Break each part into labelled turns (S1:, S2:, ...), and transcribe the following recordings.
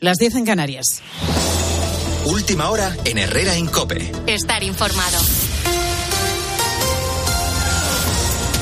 S1: Las 10 en Canarias.
S2: Última hora en Herrera Incope.
S3: Estar informado.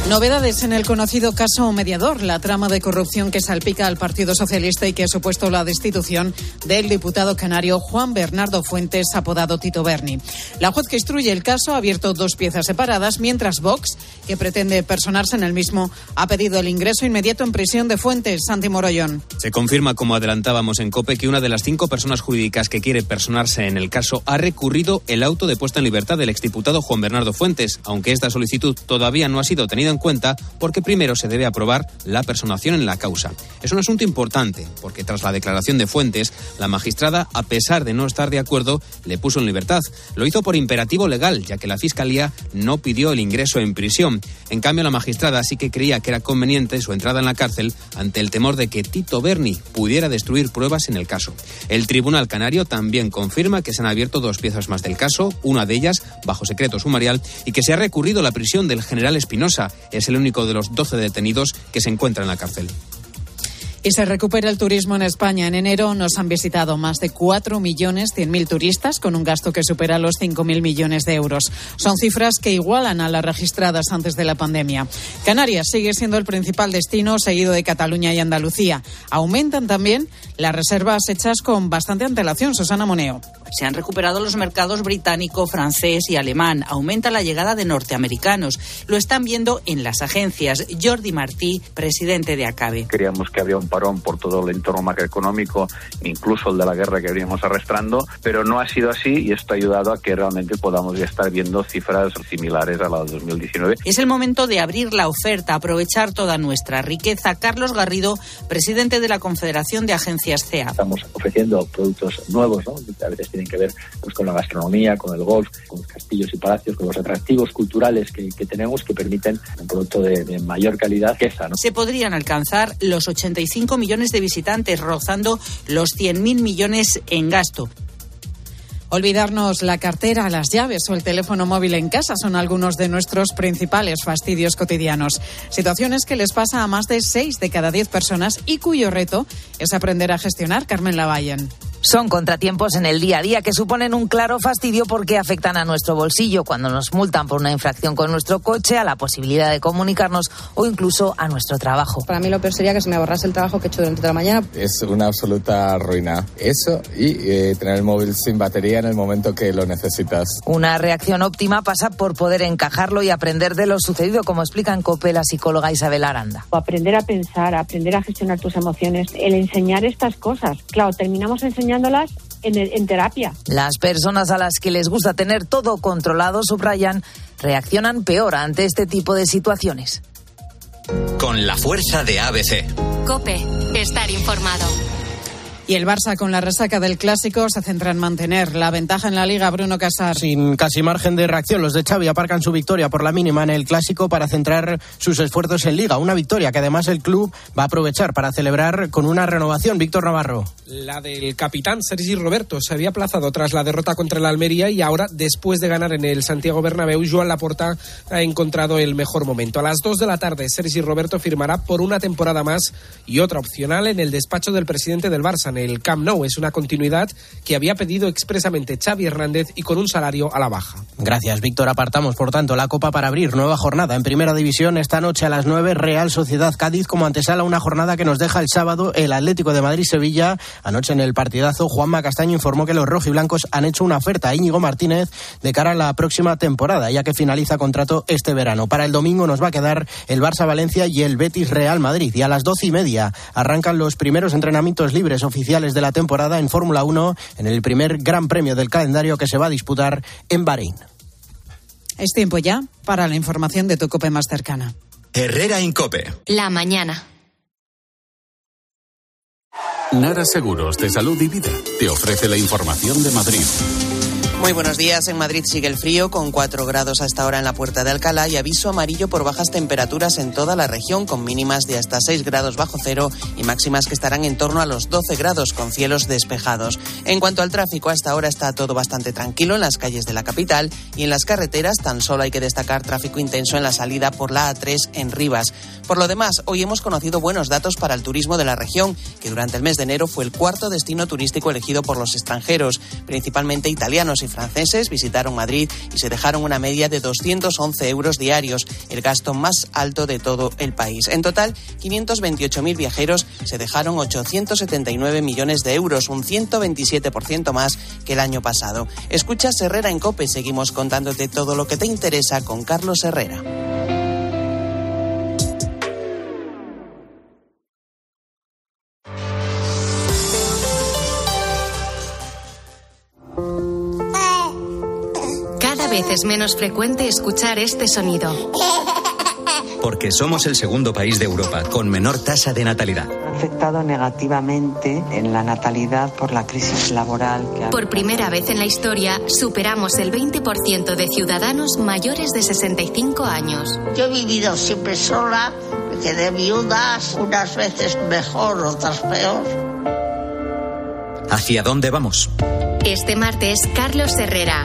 S1: Novedades en el conocido caso mediador, la trama de corrupción que salpica al Partido Socialista y que ha supuesto la destitución del diputado canario Juan Bernardo Fuentes, apodado Tito Berni. La juez que instruye el caso ha abierto dos piezas separadas, mientras Vox, que pretende personarse en el mismo, ha pedido el ingreso inmediato en prisión de Fuentes, Santi Morollón.
S4: Se confirma, como adelantábamos en COPE, que una de las cinco personas jurídicas que quiere personarse en el caso ha recurrido el auto de puesta en libertad del exdiputado Juan Bernardo Fuentes, aunque esta solicitud todavía no ha sido tenida en cuenta porque primero se debe aprobar la personación en la causa. Es un asunto importante porque tras la declaración de Fuentes, la magistrada, a pesar de no estar de acuerdo, le puso en libertad. Lo hizo por imperativo legal, ya que la Fiscalía no pidió el ingreso en prisión. En cambio, la magistrada sí que creía que era conveniente su entrada en la cárcel ante el temor de que Tito Berni pudiera destruir pruebas en el caso. El Tribunal Canario también confirma que se han abierto dos piezas más del caso, una de ellas bajo secreto sumarial, y que se ha recurrido la prisión del general Espinosa. Es el único de los 12 detenidos que se encuentran en la cárcel.
S1: Y se recupera el turismo en España. En enero nos han visitado más de 4 millones 100 mil turistas con un gasto que supera los 5.000 millones de euros. Son cifras que igualan a las registradas antes de la pandemia. Canarias sigue siendo el principal destino seguido de Cataluña y Andalucía. Aumentan también las reservas hechas con bastante antelación. Susana Moneo.
S5: Se han recuperado los mercados británico, francés y alemán. Aumenta la llegada de norteamericanos. Lo están viendo en las agencias. Jordi Martí, presidente de ACABE.
S6: Creíamos que había un parón por todo el entorno macroeconómico, incluso el de la guerra que veníamos arrastrando, pero no ha sido así y esto ha ayudado a que realmente podamos ya estar viendo cifras similares a la de 2019.
S5: Es el momento de abrir la oferta, aprovechar toda nuestra riqueza. Carlos Garrido, presidente de la Confederación de Agencias CEA.
S7: Estamos ofreciendo productos nuevos, ¿no? A veces tienen que ver pues, con la gastronomía, con el golf, con los castillos y palacios, con los atractivos culturales que, que tenemos que permiten un producto de, de mayor calidad que esa. ¿no?
S5: Se podrían alcanzar los 85 millones de visitantes, rozando los 100.000 millones en gasto.
S1: Olvidarnos la cartera, las llaves o el teléfono móvil en casa son algunos de nuestros principales fastidios cotidianos. Situaciones que les pasa a más de 6 de cada 10 personas y cuyo reto es aprender a gestionar Carmen Lavallen.
S8: Son contratiempos en el día a día que suponen un claro fastidio porque afectan a nuestro bolsillo cuando nos multan por una infracción con nuestro coche, a la posibilidad de comunicarnos o incluso a nuestro trabajo.
S9: Para mí lo peor sería que se me borrase el trabajo que he hecho durante toda la mañana.
S10: Es una absoluta ruina. Eso y eh, tener el móvil sin batería en el momento que lo necesitas.
S8: Una reacción óptima pasa por poder encajarlo y aprender de lo sucedido, como explica en COPE la psicóloga Isabel Aranda.
S11: Aprender a pensar, aprender a gestionar tus emociones, el enseñar estas cosas. Claro, terminamos en, terapia.
S8: Las personas a las que les gusta tener todo controlado, subrayan, reaccionan peor ante este tipo de situaciones.
S2: Con la fuerza de ABC.
S3: Cope, estar informado.
S1: Y el Barça con la resaca del clásico se centra en mantener la ventaja en la liga Bruno Casar.
S12: Sin casi margen de reacción, los de Xavi aparcan su victoria por la mínima en el clásico para centrar sus esfuerzos en liga. Una victoria que además el club va a aprovechar para celebrar con una renovación. Víctor Navarro.
S13: La del capitán Sergi Roberto se había aplazado tras la derrota contra el Almería y ahora, después de ganar en el Santiago Bernabéu, Joan Laporta ha encontrado el mejor momento. A las 2 de la tarde, Sergi Roberto firmará por una temporada más y otra opcional en el despacho del presidente del Barça el Camp Nou. Es una continuidad que había pedido expresamente Xavi Hernández y con un salario a la baja.
S12: Gracias, Víctor. Apartamos, por tanto, la Copa para abrir nueva jornada en Primera División esta noche a las 9, Real Sociedad Cádiz como antesala una jornada que nos deja el sábado el Atlético de Madrid-Sevilla. Anoche en el partidazo, Juanma Castaño informó que los rojiblancos han hecho una oferta a Íñigo Martínez de cara a la próxima temporada, ya que finaliza contrato este verano. Para el domingo nos va a quedar el Barça-Valencia y el Betis-Real Madrid. Y a las doce y media arrancan los primeros entrenamientos libres oficiales de la temporada en Fórmula 1 en el primer gran premio del calendario que se va a disputar en Bahrein.
S1: Es tiempo ya para la información de tu cope más cercana.
S2: Herrera Incope.
S3: La mañana.
S14: Nara Seguros de Salud y Vida te ofrece la información de Madrid. Muy buenos días. En Madrid sigue el frío, con 4 grados hasta ahora en la puerta de Alcalá y aviso amarillo por bajas temperaturas en toda la región, con mínimas de hasta 6 grados bajo cero y máximas que estarán en torno a los 12 grados, con cielos despejados. En cuanto al tráfico, hasta ahora está todo bastante tranquilo en las calles de la capital y en las carreteras tan solo hay que destacar tráfico intenso en la salida por la A3 en Rivas. Por lo demás, hoy hemos conocido buenos datos para el turismo de la región, que durante el mes de enero fue el cuarto destino turístico elegido por los extranjeros, principalmente italianos y franceses visitaron Madrid y se dejaron una media de 211 euros diarios, el gasto más alto de todo el país. En total, 528.000 viajeros se dejaron 879 millones de euros, un 127% más que el año pasado. Escuchas Herrera en Cope, seguimos contándote todo lo que te interesa con Carlos Herrera.
S3: Es menos frecuente escuchar este sonido.
S2: Porque somos el segundo país de Europa con menor tasa de natalidad.
S15: Ha afectado negativamente en la natalidad por la crisis laboral. Que ha...
S3: Por primera vez en la historia, superamos el 20% de ciudadanos mayores de 65 años.
S16: Yo he vivido siempre sola, me quedé viudas, unas veces mejor, otras peor.
S2: ¿Hacia dónde vamos?
S3: Este martes, Carlos Herrera,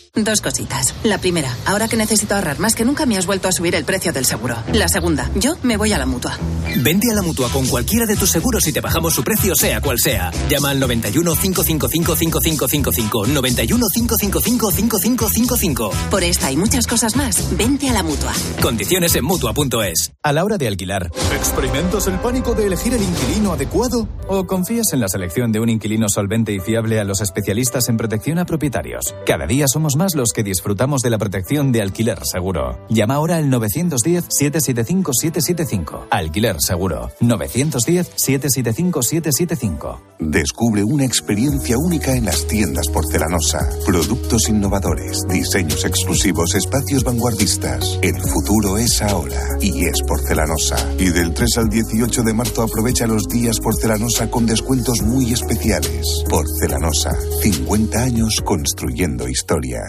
S17: Dos cositas. La primera, ahora que necesito ahorrar más que nunca me has vuelto a subir el precio del seguro. La segunda, yo me voy a la mutua.
S18: Vente a la mutua con cualquiera de tus seguros y te bajamos su precio, sea cual sea. Llama al 91 555 5555. 91 555 5555.
S17: Por esta y muchas cosas más, vente a la mutua.
S18: Condiciones en mutua.es.
S19: A la hora de alquilar, ¿experimentas el pánico de elegir el inquilino adecuado? ¿O confías en la selección de un inquilino solvente y fiable a los especialistas en protección a propietarios? Cada día somos más los que disfrutamos de la protección de alquiler seguro. Llama ahora al 910-775-775. Alquiler seguro. 910-775-775.
S20: Descubre una experiencia única en las tiendas porcelanosa. Productos innovadores, diseños exclusivos, espacios vanguardistas. El futuro es ahora y es porcelanosa. Y del 3 al 18 de marzo aprovecha los días porcelanosa con descuentos muy especiales. Porcelanosa, 50 años construyendo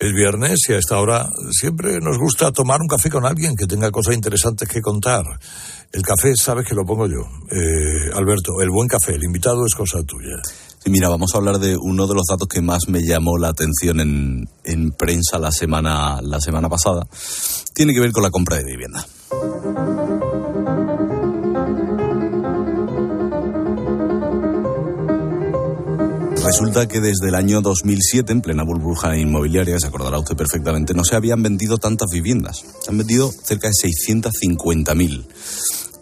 S21: Es viernes y a esta hora siempre nos gusta tomar un café con alguien que tenga cosas interesantes que contar. El café, sabes que lo pongo yo. Eh, Alberto, el buen café, el invitado es cosa tuya.
S22: Sí, mira, vamos a hablar de uno de los datos que más me llamó la atención en, en prensa la semana, la semana pasada. Tiene que ver con la compra de vivienda. Resulta que desde el año 2007, en plena burbuja inmobiliaria, se acordará usted perfectamente, no se habían vendido tantas viviendas. Se han vendido cerca de 650.000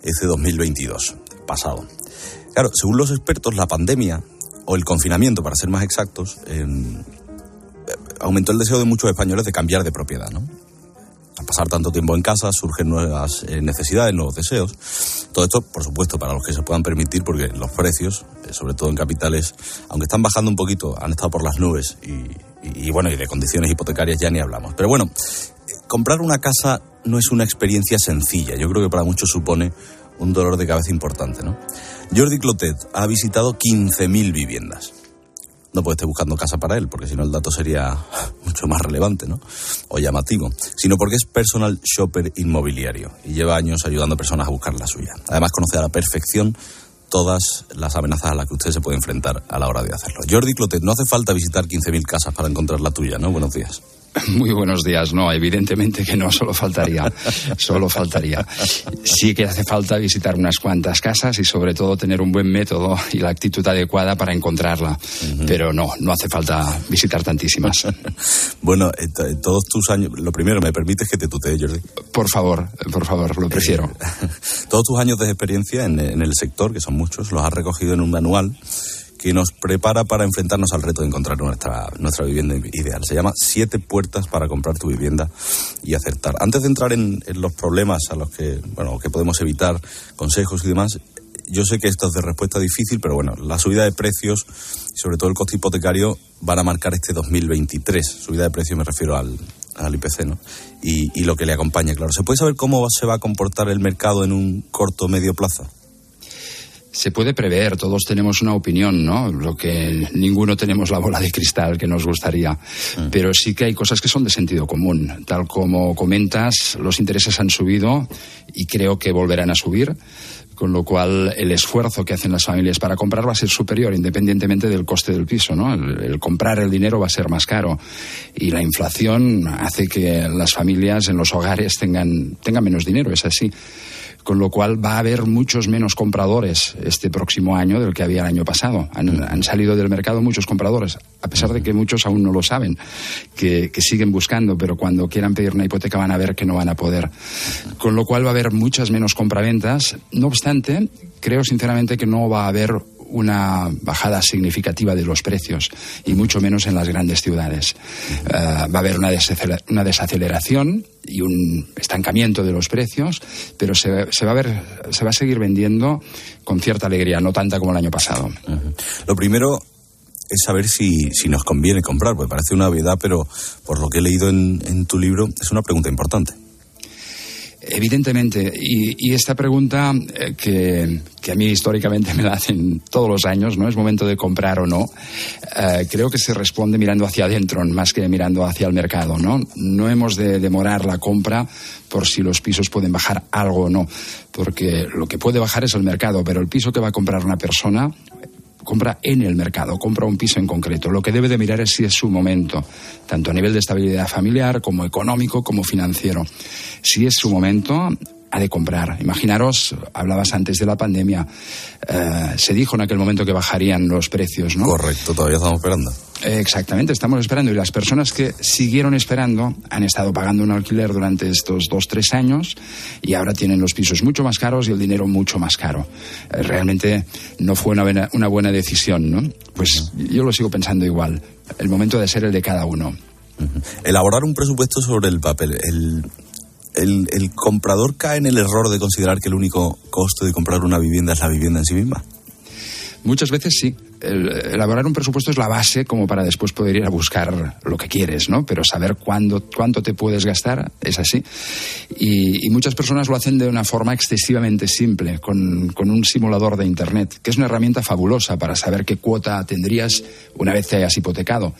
S22: ese 2022, pasado. Claro, según los expertos, la pandemia, o el confinamiento, para ser más exactos, eh, aumentó el deseo de muchos españoles de cambiar de propiedad, ¿no? Pasar tanto tiempo en casa surgen nuevas eh, necesidades, nuevos deseos. Todo esto, por supuesto, para los que se puedan permitir, porque los precios, eh, sobre todo en capitales, aunque están bajando un poquito, han estado por las nubes y, bueno, y de condiciones hipotecarias ya ni hablamos. Pero bueno, comprar una casa no es una experiencia sencilla. Yo creo que para muchos supone un dolor de cabeza importante, ¿no? Jordi Clotet ha visitado 15.000 viviendas. No puede estar buscando casa para él, porque si no el dato sería mucho más relevante, ¿no? O llamativo. Sino porque es personal shopper inmobiliario y lleva años ayudando a personas a buscar la suya. Además conoce a la perfección todas las amenazas a las que usted se puede enfrentar a la hora de hacerlo. Jordi Clotet, no hace falta visitar 15.000 casas para encontrar la tuya, ¿no? Buenos días.
S23: Muy buenos días. No, evidentemente que no, solo faltaría. Solo faltaría. Sí que hace falta visitar unas cuantas casas y sobre todo tener un buen método y la actitud adecuada para encontrarla. Pero no, no hace falta visitar tantísimas.
S22: bueno, eh, todos tus años, lo primero, ¿me permites que te tutee, Jordi?
S23: Por favor, por favor, lo prefiero.
S22: todos tus años de experiencia en, en el sector, que son muchos, los has recogido en un manual que nos prepara para enfrentarnos al reto de encontrar nuestra, nuestra vivienda ideal. Se llama Siete puertas para comprar tu vivienda y acertar. Antes de entrar en, los problemas a los que, bueno, que podemos evitar, consejos y demás, yo sé que esto es de respuesta difícil, pero bueno, la subida de precios sobre todo el coste hipotecario van a marcar este 2023. Subida de precios me refiero al, al IPC, ¿no? Y, y lo que le acompaña, claro. ¿Se puede saber cómo se va a comportar el mercado en un corto o medio plazo?
S23: Se puede prever, todos tenemos una opinión, ¿no? Lo que ninguno tenemos la bola de cristal que nos gustaría. Mm. Pero sí que hay cosas que son de sentido común. Tal como comentas, los intereses han subido y creo que volverán a subir con lo cual el esfuerzo que hacen las familias para comprar va a ser superior independientemente del coste del piso, ¿no? El, el, comprar el dinero va a ser más caro y la inflación hace que las familias en los hogares tengan, tengan menos dinero, es así con lo cual va a haber muchos menos compradores este próximo año del que había el año pasado. Han, salido del mercado muchos compradores, a pesar de que muchos aún no lo saben, que, siguen buscando, pero cuando quieran pedir una hipoteca van a ver que no van a poder. Con lo cual va a haber muchas menos compraventas. No obstante, creo sinceramente que no va a haber una bajada significativa de los precios y mucho menos en las grandes ciudades. Eh, va a haber una, desaceleración y un estancamiento de los precios, pero se, va a ver, se va a seguir vendiendo con cierta alegría, no tanta como el año pasado.
S22: Lo primero es saber si, si, nos conviene comprar, porque parece una obviedad, pero por lo que he leído en tu libro es una pregunta importante.
S23: Evidentemente, y, esta pregunta eh, que, a mí históricamente me la hacen todos los años, ¿no? ¿Es momento de comprar o no? Eh, creo que se responde mirando hacia adentro más que mirando hacia el mercado, ¿no? No hemos de demorar la compra por si los pisos pueden bajar algo o no, porque lo que puede bajar es el mercado, pero el piso que va a comprar una persona compra en el mercado, compra un piso en concreto. Lo que debe de mirar es si es su momento, tanto a nivel de estabilidad familiar como económico como financiero. Si es su momento, ha de comprar. Imaginaros, hablabas antes de la pandemia, eh, se dijo en aquel momento que bajarían los precios, ¿no?
S22: Correcto, todavía estamos esperando.
S23: exactamente, estamos esperando y las personas que siguieron esperando han estado pagando un alquiler durante estos dos, tres años y ahora tienen los pisos mucho más caros y el dinero mucho más caro. Eh, realmente no fue una buena, una buena decisión, ¿no? Pues yo lo sigo pensando igual. El momento de ser el de cada uno.
S22: Elaborar un presupuesto sobre el papel. El, el, comprador cae en el error de considerar que el único costo de comprar una vivienda es la vivienda en sí misma?
S23: Muchas veces sí. elaborar un presupuesto es la base como para después poder ir a buscar lo que quieres, ¿no? Pero saber cuándo, cuánto te puedes gastar es así. Y, muchas personas lo hacen de una forma excesivamente simple, con, con, un simulador de Internet, que es una herramienta fabulosa para saber qué cuota tendrías una vez te hayas hipotecado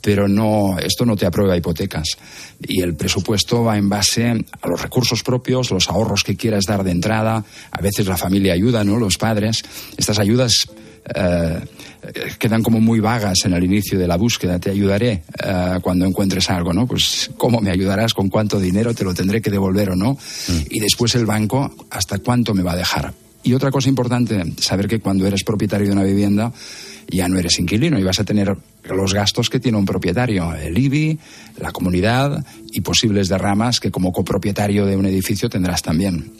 S23: pero no, esto no te aprueba hipotecas. Y el presupuesto va en base a los recursos propios, los ahorros que quieras dar de entrada. A veces la familia ayuda, ¿no? Los padres. Estas ayudas eh, quedan como muy vagas en el inicio de la búsqueda. Te ayudaré eh, cuando encuentres algo, ¿no? Pues cómo me ayudarás, con cuánto dinero te lo tendré que devolver o no. Mm. Y después el banco, hasta cuánto me va a dejar. Y otra cosa importante, saber que cuando eres propietario de una vivienda, ya no eres inquilino y vas a tener los gastos que tiene un propietario, el IBI, la comunidad y posibles derramas que como copropietario de un edificio tendrás también.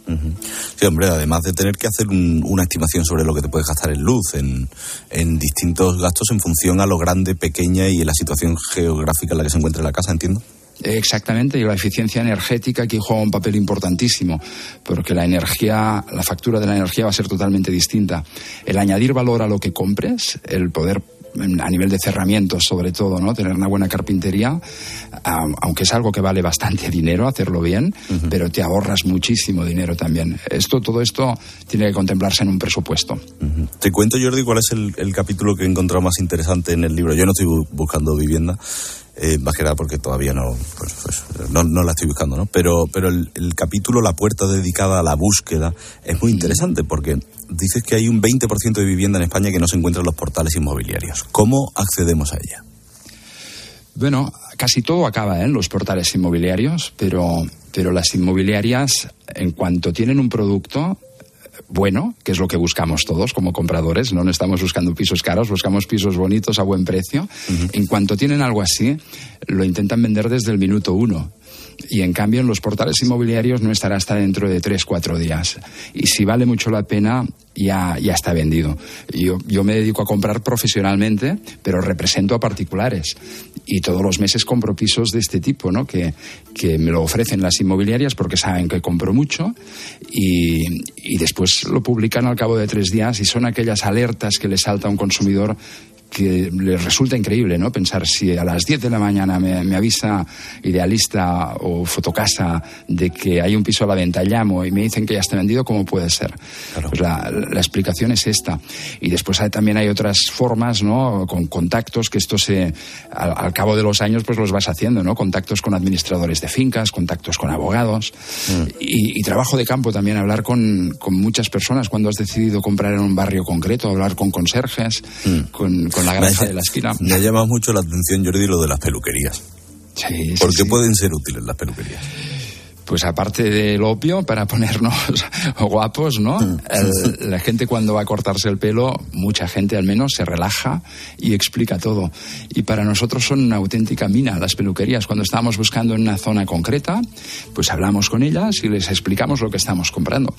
S22: Sí, hombre, además de tener que hacer una estimación sobre lo que te puedes gastar en luz, en, en distintos gastos en función a lo grande, pequeña y la situación geográfica en la que se encuentra la casa, entiendo.
S23: Exactamente, y la eficiencia energética aquí juega un papel importantísimo, porque la energía, la factura de la energía va a ser totalmente distinta. El añadir valor a lo que compres, el poder a nivel de cerramientos sobre todo, ¿no? Tener una buena carpintería, aunque es algo que vale bastante dinero hacerlo bien, pero te ahorras muchísimo dinero también. Esto, todo esto tiene que contemplarse en un presupuesto.
S22: Te cuento, Jordi, cuál es el, el capítulo que he encontrado más interesante en el libro. Yo no estoy buscando vivienda, eh, más que nada porque todavía no, pues, pues, no, no, la estoy buscando, ¿no? Pero, pero el, el, capítulo, la puerta dedicada a la búsqueda, es muy interesante porque dices que hay un 20% de vivienda en España que no se encuentra en los portales inmobiliarios. ¿Cómo accedemos a ella?
S23: Bueno, casi todo acaba ¿eh? en los portales inmobiliarios, pero, pero las inmobiliarias, en cuanto tienen un producto, bueno, que es lo que buscamos todos como compradores, no estamos buscando pisos caros, buscamos pisos bonitos a buen precio. Uh -huh. En cuanto tienen algo así, lo intentan vender desde el minuto uno. Y en cambio en los portales inmobiliarios no estará hasta dentro de tres, cuatro días. Y si vale mucho la pena, ya, ya está vendido. Yo, yo me dedico a comprar profesionalmente, pero represento a particulares. Y todos los meses compro pisos de este tipo, ¿no? Que, que me lo ofrecen las inmobiliarias porque saben que compro mucho y, y después lo publican al cabo de tres días y son aquellas alertas que le salta a un consumidor que les resulta increíble, ¿no? Pensar si a las 10 de la mañana me, me, avisa Idealista o Fotocasa de que hay un piso a la venta, llamo y me dicen que ya está vendido, ¿cómo puede ser? Claro. Pues la, la, explicación es esta. Y después hay, también hay otras formas, ¿no? Con contactos que esto se, al, al, cabo de los años, pues los vas haciendo, ¿no? Contactos con administradores de fincas, contactos con abogados mm. y, y, trabajo de campo también, hablar con, con, muchas personas cuando has decidido comprar en un barrio concreto, hablar con conserjes, mm. con, con la granja de la esquina.
S22: Me ha llamado mucho la atención, Jordi, lo de las peluquerías.
S23: Sí,
S22: ¿Por
S23: sí,
S22: qué
S23: sí.
S22: pueden ser útiles las peluquerías?
S23: Pues aparte del opio, para ponernos guapos, ¿no? El, la gente cuando va a cortarse el pelo, mucha gente al menos se relaja y explica todo. Y para nosotros son una auténtica mina las peluquerías. Cuando estamos buscando en una zona concreta, pues hablamos con ellas y les explicamos lo que estamos comprando.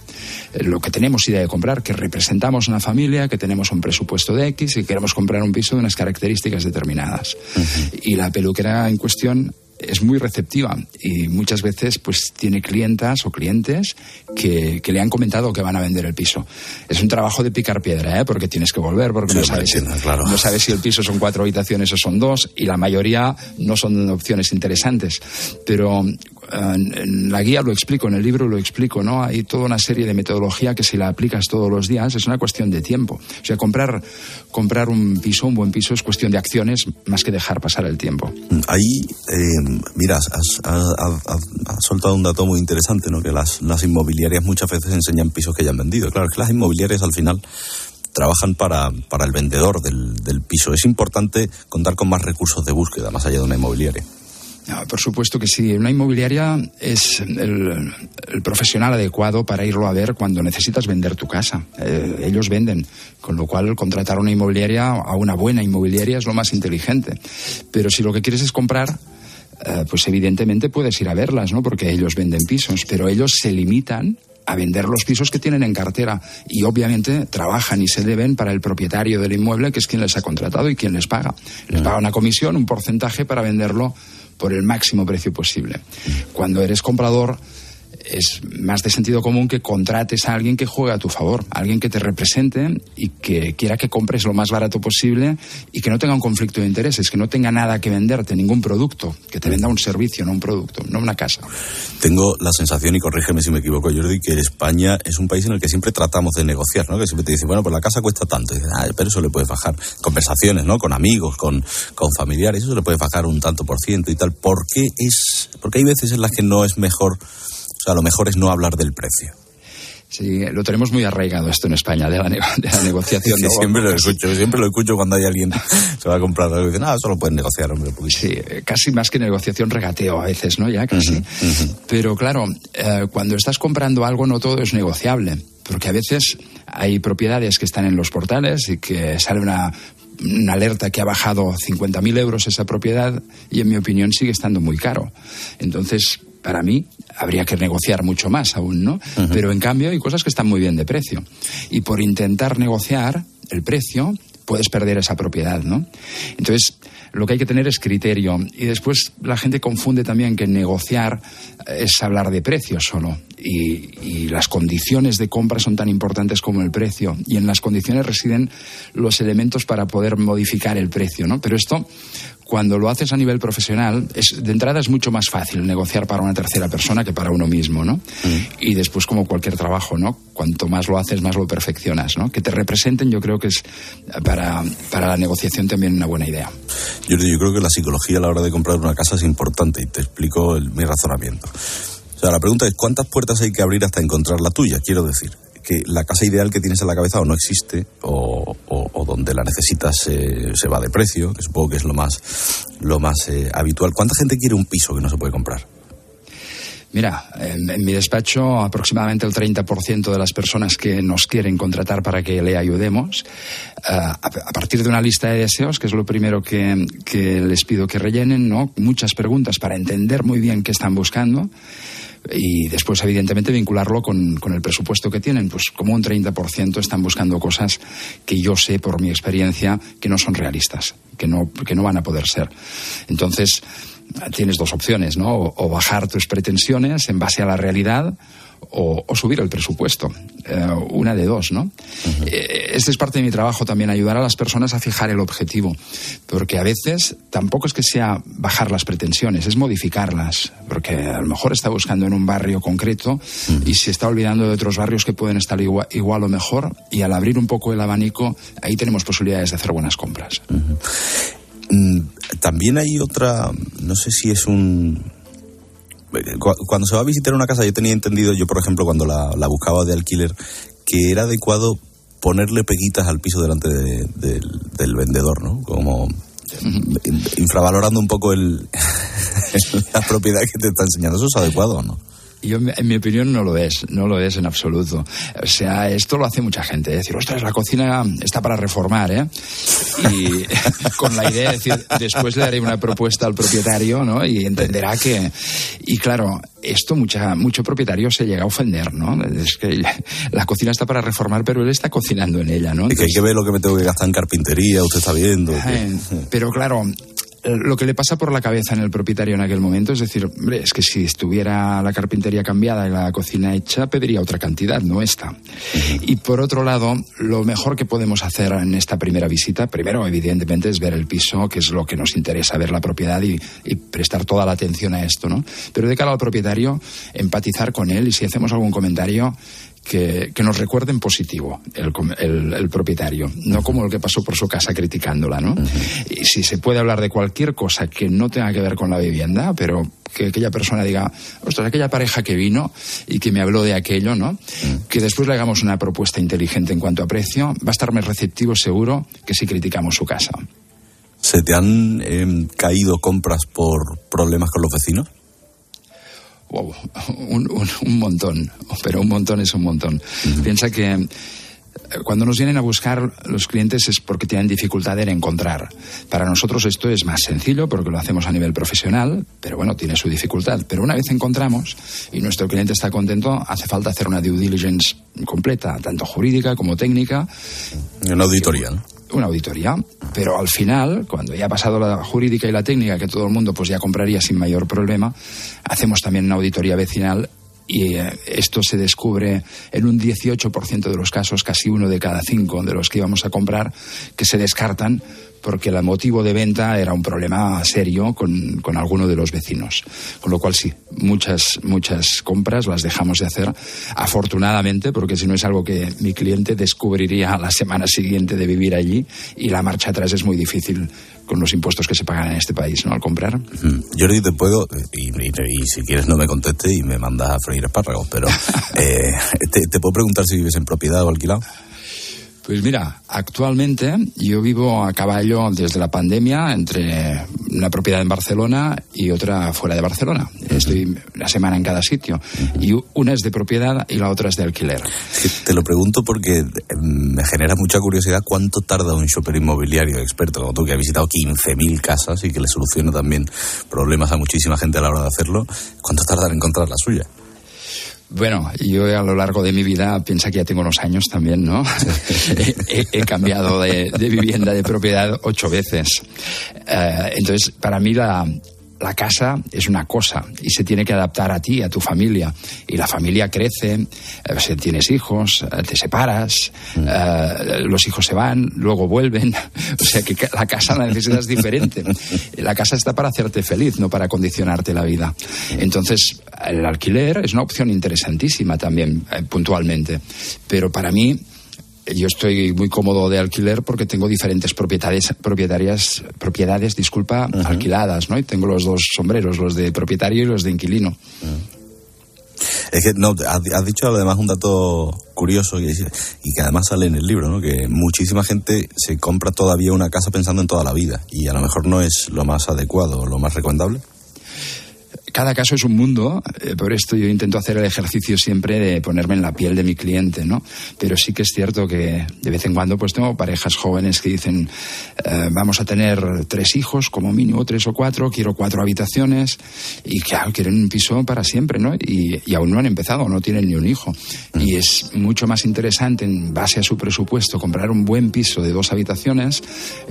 S23: Eh, lo que tenemos idea de comprar, que representamos una familia, que tenemos un presupuesto de X y queremos comprar un piso de unas características determinadas. Uh -huh. Y la peluquera en cuestión es muy receptiva y muchas veces pues tiene clientas o clientes que, que, le han comentado que van a vender el piso. Es un trabajo de picar piedra, ¿eh? porque tienes que volver, porque sí, no, sabes entiendo, si, claro. no sabes si el piso son cuatro habitaciones o son dos y la mayoría no son opciones interesantes. Pero en la guía lo explico, en el libro lo explico, ¿no? Hay toda una serie de metodología que si la aplicas todos los días es una cuestión de tiempo. O sea, comprar, comprar un piso, un buen piso, es cuestión de acciones más que dejar pasar el tiempo.
S22: Ahí, eh, mira, has, has, soltado un dato muy interesante, ¿no? Que las, las inmobiliarias muchas veces enseñan pisos que ya han vendido. Claro, que las inmobiliarias al final trabajan para, para el vendedor del, del piso. Es importante contar con más recursos de búsqueda, más allá de una inmobiliaria.
S23: No, por supuesto que sí. Una inmobiliaria es el, el, profesional adecuado para irlo a ver cuando necesitas vender tu casa. Eh, ellos venden, con lo cual contratar una inmobiliaria a una buena inmobiliaria es lo más inteligente. Pero si lo que quieres es comprar, eh, pues evidentemente puedes ir a verlas, ¿no? Porque ellos venden pisos, pero ellos se limitan a vender los pisos que tienen en cartera y obviamente trabajan y se deben para el propietario del inmueble que es quien les ha contratado y quien les paga. Les paga una comisión, un porcentaje para venderlo por el máximo precio posible. Cuando eres comprador es más de sentido común que contrates a alguien que juegue a tu favor, alguien que te represente y que quiera que compres lo más barato posible y que no tenga un conflicto de intereses, que no tenga nada que venderte, ningún producto, que te venda un servicio, no un producto, no una casa.
S22: Tengo la sensación, y corrígeme si me equivoco, Jordi, que España es un país en el que siempre tratamos de negociar, ¿no? Que siempre te dicen, bueno, pues la casa cuesta tanto, y ah, pero eso le puedes bajar. Conversaciones, ¿no? Con amigos, con, con familiares, eso le puedes bajar un tanto por ciento y tal. ¿Por qué es, porque hay veces en las que no es mejor o sea, lo mejor es no hablar del precio.
S23: Sí, lo tenemos muy arraigado esto en España, de la, de la negociación.
S22: Sí, siempre lo escucho, siempre lo escucho cuando hay alguien se va a comprar algo y dice, no, eso lo pueden negociar, hombre.
S23: Sí, casi más que negociación, regateo a veces, ¿no? Ya casi. Uh -huh, uh -huh. Pero claro, eh, cuando estás comprando algo no todo es negociable, porque a veces hay propiedades que están en los portales y que sale una una alerta que ha bajado 50.000 euros esa propiedad y en mi opinión sigue estando muy caro. Entonces, para mí habría que negociar mucho más aún, ¿no? Uh -huh. Pero en cambio hay cosas que están muy bien de precio. Y por intentar negociar el precio, puedes perder esa propiedad, ¿no? Entonces, lo que hay que tener es criterio. Y después la gente confunde también que negociar es hablar de precios solo. Y, y, las condiciones de compra son tan importantes como el precio. Y en las condiciones residen los elementos para poder modificar el precio, ¿no? Pero esto cuando lo haces a nivel profesional, es, de entrada es mucho más fácil negociar para una tercera persona que para uno mismo, ¿no? Mm. Y después, como cualquier trabajo, ¿no? Cuanto más lo haces, más lo perfeccionas, ¿no? Que te representen, yo creo que es para, para la negociación también una buena idea.
S22: Yo, yo creo que la psicología a la hora de comprar una casa es importante y te explico el, mi razonamiento. O sea, la pregunta es, ¿cuántas puertas hay que abrir hasta encontrar la tuya? Quiero decir, la casa ideal que tienes en la cabeza o no existe o, donde la necesitas eh, se va de precio, que supongo que es lo más, lo más eh, habitual. ¿Cuánta gente quiere un piso que no se puede comprar?
S23: Mira, en, mi despacho aproximadamente el 30% de las personas que nos quieren contratar para que le ayudemos, a, a, partir de una lista de deseos, que es lo primero que, que les pido que rellenen, ¿no? Muchas preguntas para entender muy bien qué están buscando y después, evidentemente, vincularlo con, con, el presupuesto que tienen. Pues como un 30% están buscando cosas que yo sé por mi experiencia que no son realistas, que no, que no van a poder ser. Entonces, tienes dos opciones, ¿no? O, o bajar tus pretensiones en base a la realidad o, o, subir el presupuesto. Eh, una de dos, ¿no? Uh -huh. eh, este es parte de mi trabajo también, ayudar a las personas a fijar el objetivo. Porque a veces tampoco es que sea bajar las pretensiones, es modificarlas. Porque a lo mejor está buscando en un barrio concreto uh -huh. y se está olvidando de otros barrios que pueden estar igual, igual, o mejor. Y al abrir un poco el abanico, ahí tenemos posibilidades de hacer buenas compras.
S22: Uh -huh. También hay otra, no sé si es un cuando se va a visitar una casa, yo tenía entendido, yo por ejemplo, cuando la, la buscaba de alquiler, que era adecuado ponerle peguitas al piso delante de, de, del vendedor, ¿no? Como infravalorando un poco el, la propiedad que te está enseñando. ¿Eso es adecuado o no?
S23: Yo, en mi opinión, no lo es, no lo es en absoluto. O sea, esto lo hace mucha gente, ¿eh? decir, ostras, la cocina está para reformar, ¿eh? Y con la idea de decir, después le daré una propuesta al propietario, ¿no? Y entenderá que... Y claro, esto mucha, mucho propietario se llega a ofender, ¿no? Es que la cocina está para reformar, pero él está cocinando en ella, ¿no?
S22: Entonces, y que hay que ver lo que me tengo que gastar en carpintería, usted está viendo.
S23: Eh, pero claro, lo que le pasa por la cabeza en el propietario en aquel momento es decir, hombre, es que si estuviera la carpintería cambiada y la cocina hecha, pediría otra cantidad, no esta. Y por otro lado, lo mejor que podemos hacer en esta primera visita, primero, evidentemente, es ver el piso, que es lo que nos interesa, ver la propiedad y, y prestar toda la atención a esto, ¿no? Pero de cara al propietario, empatizar con él y si hacemos algún comentario, que, que, nos recuerde en positivo el, el, el, propietario, no como el que pasó por su casa criticándola, ¿no? Uh -huh. Y si se puede hablar de cualquier cosa que no tenga que ver con la vivienda, pero que aquella persona diga, ostras, aquella pareja que vino y que me habló de aquello, ¿no? -huh. Que después le hagamos una propuesta inteligente en cuanto a precio, va a estar más receptivo seguro que si criticamos su casa.
S22: ¿Se te han eh, caído compras por problemas con los vecinos?
S23: Wow, un, un, un, montón, pero un montón es un montón. Uh -huh. Piensa que eh, cuando nos vienen a buscar los clientes es porque tienen dificultad en encontrar. Para nosotros esto es más sencillo porque lo hacemos a nivel profesional, pero bueno, tiene su dificultad. Pero una vez encontramos y nuestro cliente está contento, hace falta hacer una due diligence completa, tanto jurídica como técnica.
S22: Una auditoría, ¿no?
S23: Una auditoría, pero al final, cuando ya ha pasado la jurídica y la técnica, que todo el mundo pues ya compraría sin mayor problema, hacemos también una auditoría vecinal y eh, esto se descubre en un 18% de los casos, casi uno de cada cinco de los que íbamos a comprar, que se descartan porque el motivo de venta era un problema serio con, con alguno de los vecinos. Con lo cual sí, muchas, muchas compras las dejamos de hacer, afortunadamente, porque si no es algo que mi cliente descubriría la semana siguiente de vivir allí y la marcha atrás es muy difícil con los impuestos que se pagan en este país, ¿no? Al comprar.
S22: Mm. Jordi, te puedo, y, y, y, si quieres no me conteste y me mandas a freír espárragos, pero eh, te, te puedo preguntar si vives en propiedad o alquilado.
S23: Pues mira, actualmente yo vivo a caballo desde la pandemia entre una propiedad en Barcelona y otra fuera de Barcelona. Uh -huh. Estoy una semana en cada sitio. Uh -huh. Y una es de propiedad y la otra es de alquiler.
S22: Te lo pregunto porque me genera mucha curiosidad cuánto tarda un shopper inmobiliario experto como tú que ha visitado 15.000 casas y que le soluciona también problemas a muchísima gente a la hora de hacerlo. ¿Cuánto tarda en encontrar la suya?
S23: Bueno, yo a lo largo de mi vida, piensa que ya tengo unos años también, ¿no? he, cambiado de, vivienda, de propiedad ocho veces. Eh, entonces, para mí la, la casa es una cosa y se tiene que adaptar a ti, a tu familia. Y la familia crece, eh, tienes hijos, eh, te separas, mm. eh, los hijos se van, luego vuelven. O sea que la casa la necesitas diferente. La casa está para hacerte feliz, no para condicionarte la vida. Entonces, el alquiler es una opción interesantísima también, puntualmente. Pero para mí, yo estoy muy cómodo de alquiler porque tengo diferentes propietarias, propietarias, propiedades, disculpa, alquiladas, ¿no? Y tengo los dos sombreros, los de propietario y los de inquilino.
S22: Es que no, has, dicho además un dato curioso y, y, que además sale en el libro, ¿no? Que muchísima gente se compra todavía una casa pensando en toda la vida y a lo mejor no es lo más adecuado, lo más recomendable
S23: cada caso es un mundo, eh, por esto yo intento hacer el ejercicio siempre de ponerme en la piel de mi cliente, ¿no? Pero sí que es cierto que de vez en cuando pues tengo parejas jóvenes que dicen eh, vamos a tener tres hijos, como mínimo tres o cuatro, quiero cuatro habitaciones y claro, quieren un piso para siempre, ¿no? Y, y aún no han empezado, no tienen ni un hijo. Y es mucho más interesante en base a su presupuesto comprar un buen piso de dos habitaciones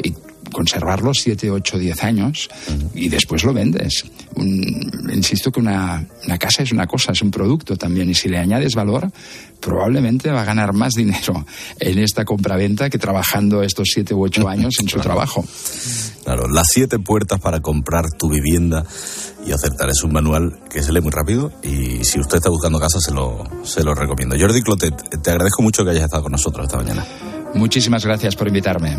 S23: y conservarlo 7, 8, 10 años y después lo vendes. insisto que una, casa es una cosa, es un producto también y si le añades valor, probablemente va a ganar más dinero en esta compraventa que trabajando estos 7 u 8 años en su trabajo.
S22: Claro, las siete puertas para comprar tu vivienda y acertar es un manual que se lee muy rápido y si usted está buscando casa se lo, se lo recomiendo. Jordi Clotet, te agradezco mucho que hayas estado con nosotros esta mañana.
S23: Muchísimas gracias por invitarme.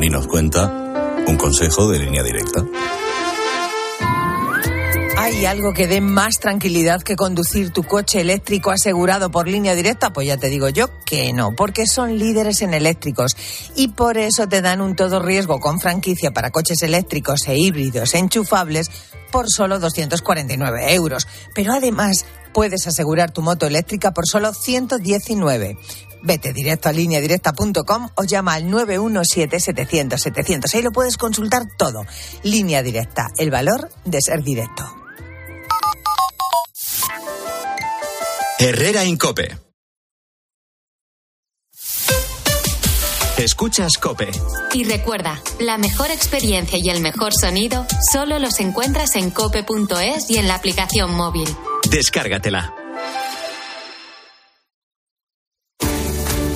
S22: Tony nos cuenta un consejo de línea directa.
S8: ¿Hay algo que dé más tranquilidad que conducir tu coche eléctrico asegurado por línea directa? Pues ya te digo yo que no, porque son líderes en eléctricos y por eso te dan un todo riesgo con franquicia para coches eléctricos e híbridos enchufables por solo 249 euros. Pero además puedes asegurar tu moto eléctrica por solo 119. Vete directo a lineadirecta.com o llama al 917-700-700. Ahí lo puedes consultar todo. Línea Directa, el valor de ser directo.
S2: Herrera Incope. Escuchas Cope.
S3: Y recuerda, la mejor experiencia y el mejor sonido solo los encuentras en cope.es y en la aplicación móvil.
S2: Descárgatela.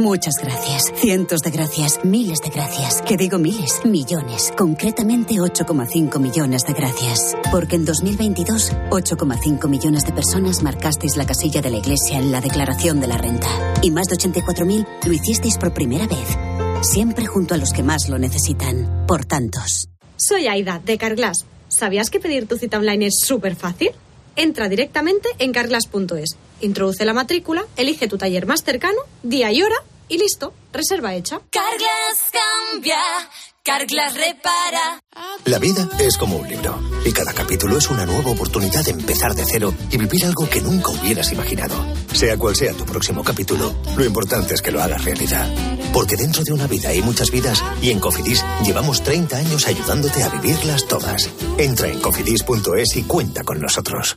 S24: Muchas gracias. Cientos de gracias. Miles de gracias. Que digo miles, millones. Concretamente 8,5 millones de gracias. Porque en 2022, 8,5 millones de personas marcasteis la casilla de la Iglesia en la declaración de la renta. Y más de 84.000 lo hicisteis por primera vez. Siempre junto a los que más lo necesitan. Por tantos.
S25: Soy Aida, de Carglass. ¿Sabías que pedir tu cita online es súper fácil? Entra directamente en carglass.es, introduce la matrícula, elige tu taller más cercano, día y hora y listo, reserva hecha.
S26: Carglass cambia, Carglass repara.
S27: La vida es como un libro y cada capítulo es una nueva oportunidad de empezar de cero y vivir algo que nunca hubieras imaginado. Sea cual sea tu próximo capítulo, lo importante es que lo hagas realidad. Porque dentro de una vida hay muchas vidas y en Cofidis llevamos 30 años ayudándote a vivirlas todas. Entra en cofidis.es y cuenta con nosotros.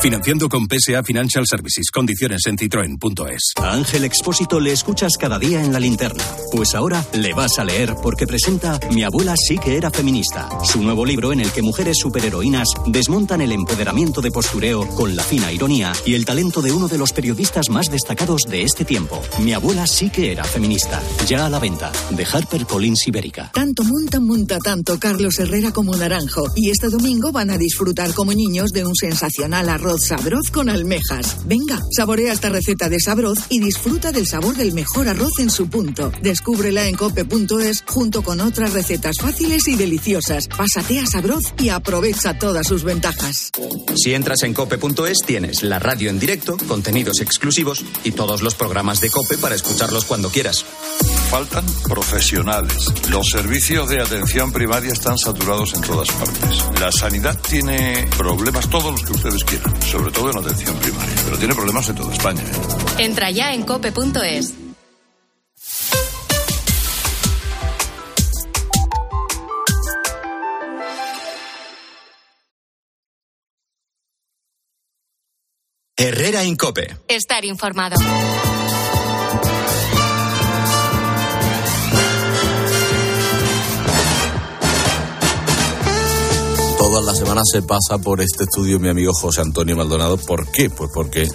S28: Financiando con PSA Financial Services. Condiciones en citroen.es.
S29: A Ángel Expósito le escuchas cada día en la linterna. Pues ahora le vas a leer porque presenta Mi abuela sí que era feminista. Su nuevo libro en el que mujeres superheroínas desmontan el empoderamiento de postureo con la fina ironía y el talento de uno de los periodistas más destacados de este tiempo. Mi abuela sí que era feminista. Ya a la venta. De Harper Collins Ibérica.
S30: Tanto monta, monta tanto Carlos Herrera como Naranjo. Y este domingo van a disfrutar como niños de un sensacional arroz sabroz con almejas. Venga, saborea esta receta de sabroz y disfruta del sabor del mejor arroz en su punto. Descúbrela en cope.es junto con otras recetas fáciles y deliciosas. Pásate a sabroz y aprovecha todas sus ventajas.
S2: Si entras en cope.es tienes la radio en directo, contenidos exclusivos y todos los programas de cope para escucharlos cuando quieras.
S21: Faltan profesionales. Los servicios de atención primaria están saturados en todas partes. La sanidad tiene problemas todos los que ustedes quieran sobre todo en atención primaria, pero tiene problemas en toda España. ¿eh?
S3: Entra ya en cope.es.
S2: Herrera Incope.
S3: Estar informado.
S22: Todas las semanas se pasa por este estudio mi amigo José Antonio Maldonado. ¿Por qué? Pues porque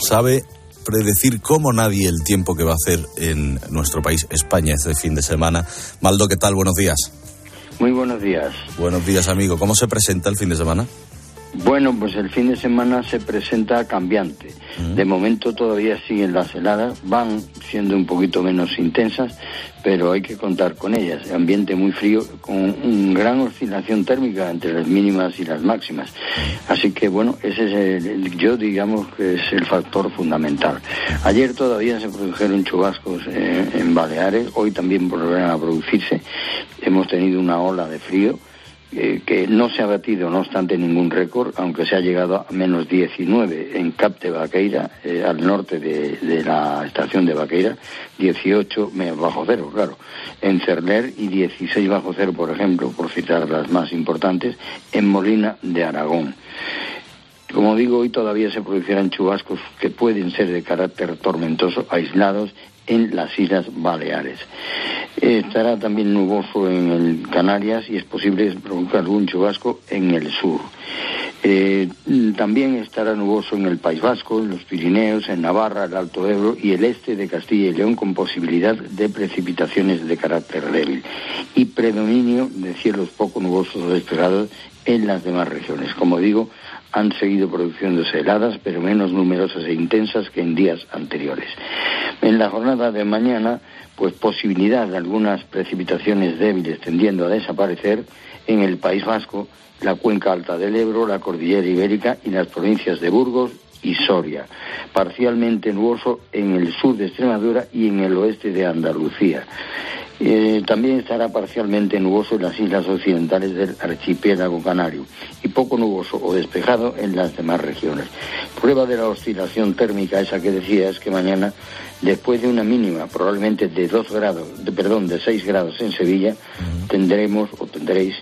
S22: sabe predecir como nadie el tiempo que va a hacer en nuestro país, España, este fin de semana. Maldo, ¿qué tal? Buenos días.
S31: Muy buenos días.
S22: Buenos días, amigo. ¿Cómo se presenta el fin de semana?
S31: Bueno, pues el fin de semana se presenta cambiante. De momento todavía siguen las heladas, van siendo un poquito menos intensas, pero hay que contar con ellas. Ambiente muy frío, con una gran oscilación térmica entre las mínimas y las máximas. Así que bueno, ese es el, yo digamos que es el factor fundamental. Ayer todavía se produjeron chubascos eh, en Baleares, hoy también volverán a producirse. Hemos tenido una ola de frío eh, que no se ha batido, no obstante, ningún récord, aunque se ha llegado a menos 19 en Cap de Baqueira, eh, al norte de, de, la estación de Baqueira, 18 bajo cero, claro, en Cerler y 16 bajo cero, por ejemplo, por citar las más importantes, en Molina de Aragón. Como digo, hoy todavía se producirán chubascos que pueden ser de carácter tormentoso, aislados en las Islas Baleares. Estará también nuboso en el Canarias y es posible provocar algún chubasco en el sur. Eh, también estará nuboso en el País Vasco, en los Pirineos, en Navarra, el Alto Ebro y el este de Castilla y León con posibilidad de precipitaciones de carácter débil y predominio de cielos poco nubosos o despegados en las demás regiones. Como digo, han seguido produciéndose heladas, pero menos numerosas e intensas que en días anteriores. En la jornada de mañana, pues posibilidad de algunas precipitaciones débiles tendiendo a desaparecer en el País Vasco, la cuenca alta del Ebro, la cordillera ibérica y las provincias de Burgos y Soria. Parcialmente nuboso en el sur de Extremadura y en el oeste de Andalucía. Eh, también estará parcialmente nuboso en las islas occidentales del archipiélago canario y poco nuboso o despejado en las demás regiones. Prueba de la oscilación térmica, esa que decía, es que mañana, después de una mínima probablemente de 2 grados, de, perdón, de 6 grados en Sevilla, tendremos o tendréis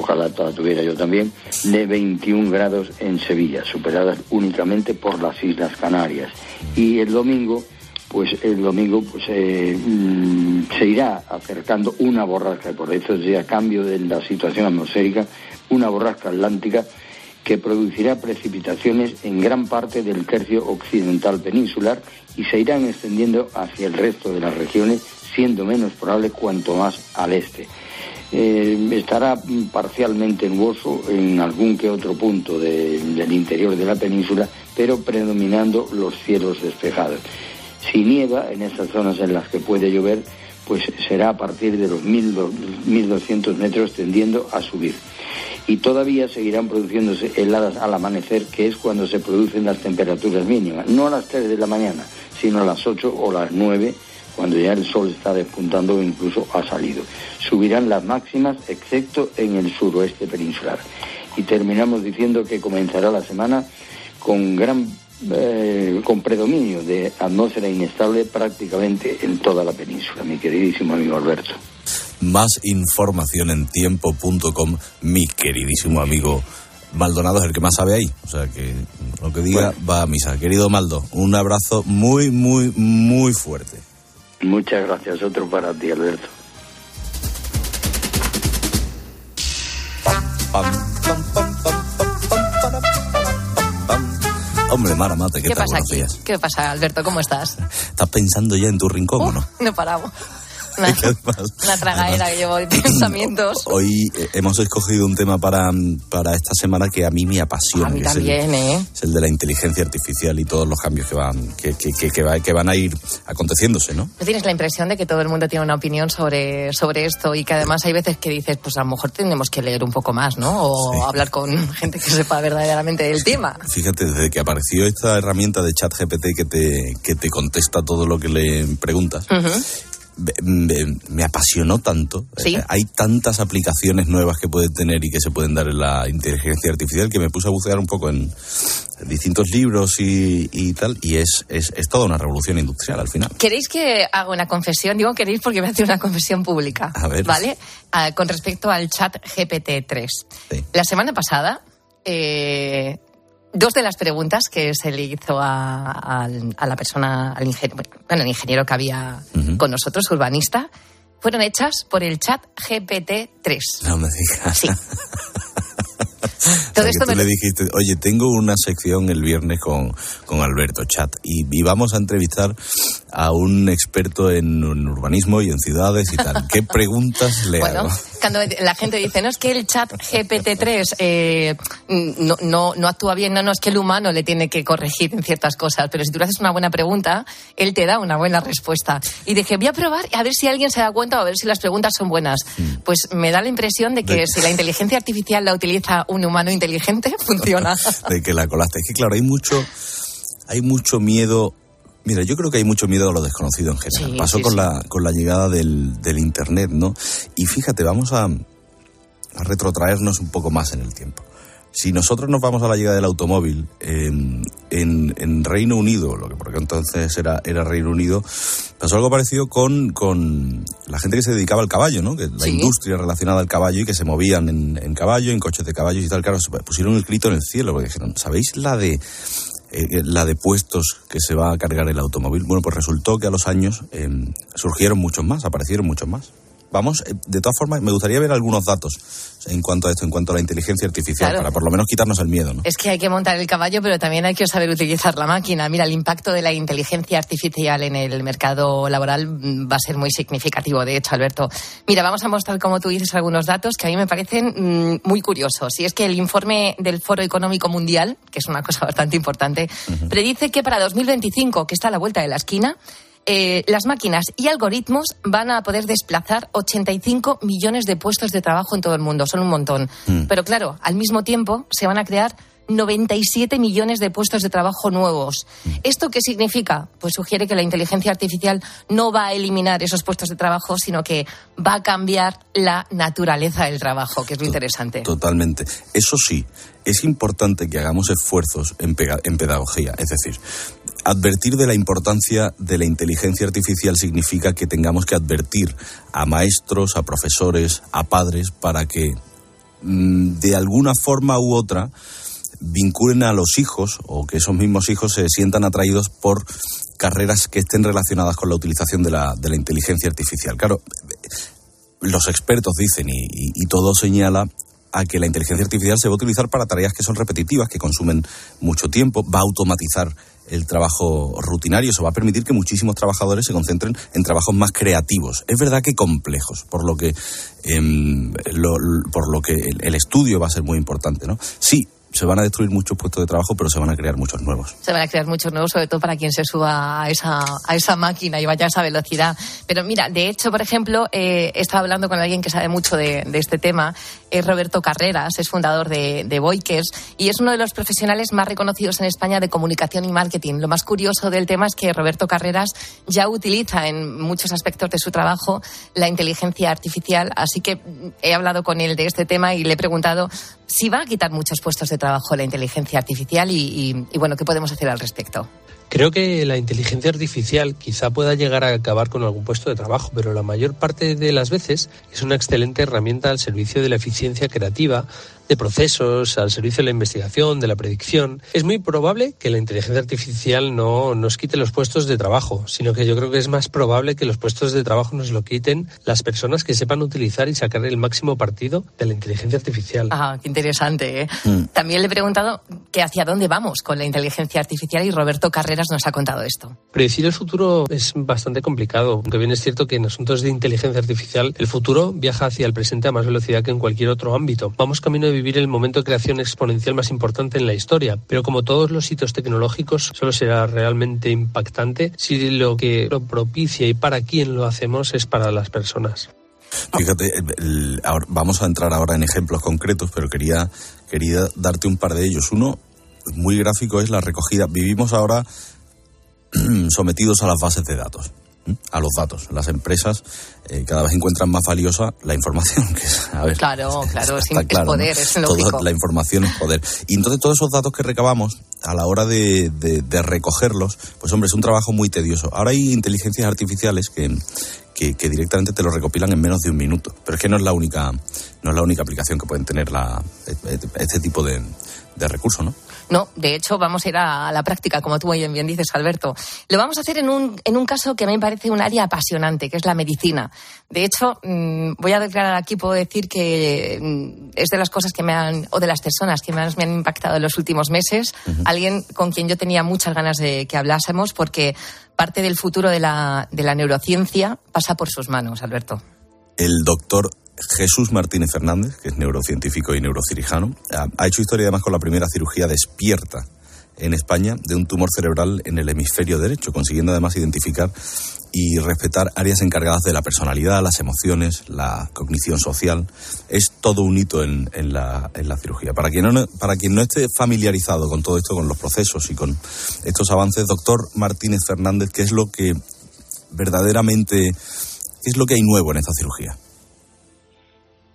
S31: ojalá la tuviera yo también, de 21 grados en Sevilla, superadas únicamente por las Islas Canarias. Y el domingo, pues el domingo pues, eh, mm, se irá acercando una borrasca, por eso es a cambio de la situación atmosférica, una borrasca atlántica que producirá precipitaciones en gran parte del tercio occidental peninsular y se irán extendiendo hacia el resto de las regiones, siendo menos probable cuanto más al este. Eh, estará parcialmente nuboso en algún que otro punto de, del interior de la península, pero predominando los cielos despejados. Si nieva en estas zonas en las que puede llover, pues será a partir de los 1200 metros tendiendo a subir. Y todavía seguirán produciéndose heladas al amanecer, que es cuando se producen las temperaturas mínimas, no a las 3 de la mañana, sino a las 8 o las 9 cuando ya el sol está despuntando o incluso ha salido. Subirán las máximas, excepto en el suroeste peninsular. Y terminamos diciendo que comenzará la semana con gran eh, con predominio de atmósfera inestable prácticamente en toda la península, mi queridísimo amigo Alberto.
S22: Más información en tiempo.com, mi queridísimo amigo Maldonado es el que más sabe ahí. O sea que lo que diga va a misa. Querido Maldo, un abrazo muy, muy, muy fuerte.
S31: Muchas gracias. Otro para ti, Alberto.
S22: Hombre, Mara Mate, ¿qué,
S32: ¿Qué
S22: tal?
S32: pasa
S22: Buenos
S32: aquí?
S22: días.
S32: ¿Qué pasa, Alberto? ¿Cómo estás?
S22: ¿Estás pensando ya en tu rincón o no?
S32: No paramos. Una, una tragaera que llevo de pensamientos.
S22: Hoy eh, hemos escogido un tema para, para esta semana que a mí me apasiona.
S32: A mí
S22: que es el-
S32: también, ¿eh?
S22: es el de la inteligencia artificial y todos los cambios que van, que, que, que- que va- que van a ir aconteciéndose, ¿no?
S32: ¿No tienes la impresión de que todo el mundo tiene una opinión sobre, sobre esto y que además hay veces que dices, pues a lo mejor tenemos que leer un poco más, ¿no? O hablar con gente que sepa verdaderamente del tema.
S22: Fíjate, desde que apareció esta herramienta de chat GPT que te, que te contesta todo lo que le preguntas, me, me- me apasionó tanto.
S32: Sí.
S22: Eh, Hay tantas aplicaciones nuevas que puede tener y que se pueden dar en la inteligencia artificial que me puse a bucear un poco en distintos libros y, y tal, y es, es, es toda una revolución industrial al final.
S32: ¿Queréis que haga una confesión? Digo queréis porque voy a hacer una confesión pública.
S22: A ver.
S32: ¿Vale? Ah, con respecto al chat GPT-3. La semana pasada, eh, dos de las preguntas que se le hizo a, a la persona, al ingeniero, bueno, el ingeniero que había con nosotros, urbanista, fueron hechas por el chat GPT-3.
S22: No me digas.
S32: Sí.
S22: O sea, que
S32: esto
S22: tú
S32: me-
S22: le dijiste, oye, tengo una sección el viernes con, con Alberto Chat y, y vamos a entrevistar a un experto en, en urbanismo y en ciudades y tal. ¿Qué preguntas le
S32: Bueno,
S22: hago?
S32: cuando la gente dice, no es que el chat GPT-3 eh, no, no, no actúa bien, no, no, es que el humano le tiene que corregir en ciertas cosas, pero si tú le haces una buena pregunta, él te da una buena respuesta. Y dije, voy a probar a ver si alguien se da cuenta o a ver si las preguntas son buenas. Pues me da la impresión de que
S22: De-
S32: si la inteligencia artificial la utiliza un humano inteligente, funciona.
S22: De que la colaste. Es que claro, hay mucho, hay mucho miedo. Mira, yo creo que hay mucho miedo a lo desconocido en general.
S32: Sí,
S22: Pasó
S32: sí,
S22: con,
S32: sí.
S22: La, con la llegada del, del Internet, ¿no? Y fíjate, vamos a, a retrotraernos un poco más en el tiempo. Si nosotros nos vamos a la llegada del automóvil eh, en, en Reino Unido, lo que porque entonces era, era Reino Unido, pasó algo parecido con, con la gente que se dedicaba al caballo, ¿no? Que la
S32: Sí.
S22: industria relacionada al caballo y que se movían en, en caballo, en coches de caballos y tal. Claro, se pusieron el grito en el cielo porque dijeron, ¿sabéis la de eh, la de puestos que se va a cargar el automóvil? Bueno, pues resultó que a los años eh, surgieron muchos más, aparecieron muchos más. Vamos, eh, de todas formas, me gustaría ver algunos datos en cuanto a esto, en cuanto a la inteligencia artificial,
S32: Claro.
S22: para por lo menos quitarnos el miedo, ¿no?
S32: Es que hay que montar el caballo, pero también hay que saber utilizar la máquina. Mira, el impacto de la inteligencia artificial en el mercado laboral mm, va a ser muy significativo, de hecho, Alberto. Mira, vamos a mostrar, como tú dices, algunos datos que a mí me parecen mm, muy curiosos. Y es que el informe del Foro Económico Mundial, que es una cosa bastante importante, predice que para 2025, que está a la vuelta de la esquina, eh, las máquinas y algoritmos van a poder desplazar 85 millones de puestos de trabajo en todo el mundo. Son un montón.
S33: Mm.
S32: Pero claro, al mismo tiempo se van a crear 97 millones de puestos de trabajo nuevos. ¿Esto qué significa? Pues sugiere que la inteligencia artificial no va a eliminar esos puestos de trabajo, sino que va a cambiar la naturaleza del trabajo, que es lo interesante.
S22: Totalmente. Eso sí, es importante que hagamos esfuerzos en pedagogía. Es decir, advertir de la importancia de la inteligencia artificial significa que tengamos que advertir a maestros, a profesores, a padres, para que mm, de alguna forma u otra vinculen a los hijos o que esos mismos hijos se sientan atraídos por carreras que estén relacionadas con la utilización de la, de la inteligencia artificial. Claro, los expertos dicen y, y- y todo señala a que la inteligencia artificial se va a utilizar para tareas que son repetitivas, que consumen mucho tiempo, va a automatizar el trabajo rutinario, eso va a permitir que muchísimos trabajadores se concentren en trabajos más creativos. Es verdad que complejos, por lo que, em, por lo que el, el estudio va a ser muy importante, ¿no? Sí, se van a destruir muchos puestos de trabajo, pero se van a crear muchos nuevos.
S32: Se van a crear muchos nuevos, sobre todo para quien se suba a esa, a esa máquina y vaya a esa velocidad. Pero mira, de hecho, por ejemplo, eh, he estado hablando con alguien que sabe mucho de, de este tema, es Roberto Carreras, es fundador de, de Boikers y es uno de los profesionales más reconocidos en España de comunicación y marketing. Lo más curioso del tema es que Roberto Carreras ya utiliza en muchos aspectos de su trabajo la inteligencia artificial, así que he hablado con él de este tema y le he preguntado si va a quitar muchos puestos de trabajo la inteligencia artificial y, y- y, bueno, ¿qué podemos hacer al respecto?
S34: Creo que la inteligencia artificial quizá pueda llegar a acabar con algún puesto de trabajo, pero la mayor parte de las veces es una excelente herramienta al servicio de la eficiencia creativa, de procesos al servicio de la investigación, de la predicción, es muy probable que la inteligencia artificial no nos quite los puestos de trabajo, sino que yo creo que es más probable que los puestos de trabajo nos lo quiten las personas que sepan utilizar y sacar el máximo partido de la inteligencia artificial.
S32: Ah, qué interesante. ¿eh? Mm. También le he preguntado que hacia dónde vamos con la inteligencia artificial y Roberto Carreras nos ha contado esto.
S34: Predecir el futuro es bastante complicado, aunque bien es cierto que en asuntos de inteligencia artificial el futuro viaja hacia el presente a más velocidad que en cualquier otro ámbito. Vamos camino de vivir el momento de creación exponencial más importante en la historia, pero como todos los hitos tecnológicos, solo será realmente impactante si lo que lo propicia y para quién lo hacemos es para las personas.
S22: Fíjate, vamos a entrar ahora en ejemplos concretos, pero quería, quería darte un par de ellos. Uno, muy gráfico, es la recogida. Vivimos ahora sometidos a las bases de datos a los datos. Las empresas eh, cada vez encuentran más valiosa la información. Que a ver,
S32: claro, claro, es, poder, es lógico.
S22: la información es poder. Y entonces todos esos datos que recabamos a la hora de, recogerlos, pues hombre, es un trabajo muy tedioso. Ahora hay inteligencias artificiales que, que, directamente te lo recopilan en menos de un minuto. Pero es que no es la única, no es la única aplicación que pueden tener la, este tipo de, de recursos, ¿no?
S32: No, de hecho vamos a ir a la práctica, como tú bien, bien dices, Alberto. Lo vamos a hacer en un, en un caso que a mí me parece un área apasionante, que es la medicina. De hecho, mm, voy a declarar aquí, puedo decir que mm, es de las cosas que me han, o de las personas que más me han impactado en los últimos meses. Alguien con quien yo tenía muchas ganas de que hablásemos, porque parte del futuro de la, de la neurociencia pasa por sus manos, Alberto.
S22: El doctor Jesús Martínez Fernández, que es neurocientífico y neurocirujano, ha hecho historia además con la primera cirugía despierta en España de un tumor cerebral en el hemisferio derecho, consiguiendo además identificar y respetar áreas encargadas de la personalidad, las emociones, la cognición social. Es todo un hito en, la, cirugía. Para quien, no, para quien no esté familiarizado con todo esto, con los procesos y con estos avances, doctor Martínez Fernández, ¿qué es lo que verdaderamente, es lo que hay nuevo en esta cirugía?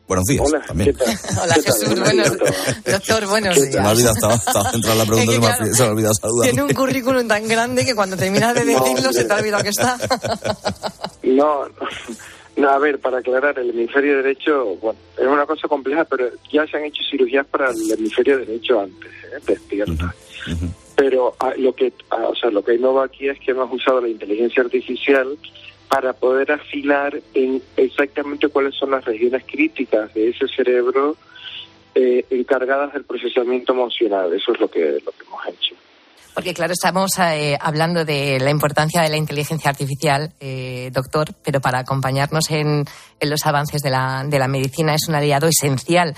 S22: Buenos días.
S35: Hola,
S22: también.
S32: Hola Jesús, buenos Doctor, buenos días.
S22: Se me ha olvidado, estaba, estaba centrada la pregunta, es que, se me ha olvidado saludar.
S32: Tiene un currículum tan grande que cuando terminas de decirlo se te ha olvidado que está.
S35: No, no, a ver, para aclarar, el hemisferio derecho, bueno, es una cosa compleja, pero ya se han hecho cirugías para el hemisferio derecho antes, ¿eh? despierta. Pero ah, lo que, ah, o sea, lo que hay nuevo aquí es que hemos usado la inteligencia artificial para poder afilar en exactamente cuáles son las regiones críticas de ese cerebro eh, encargadas del procesamiento emocional. Eso es lo que, lo que hemos hecho.
S32: Porque claro, estamos eh, hablando de la importancia de la inteligencia artificial, eh, doctor, pero para acompañarnos en, en, los avances de la, de la medicina es un aliado esencial.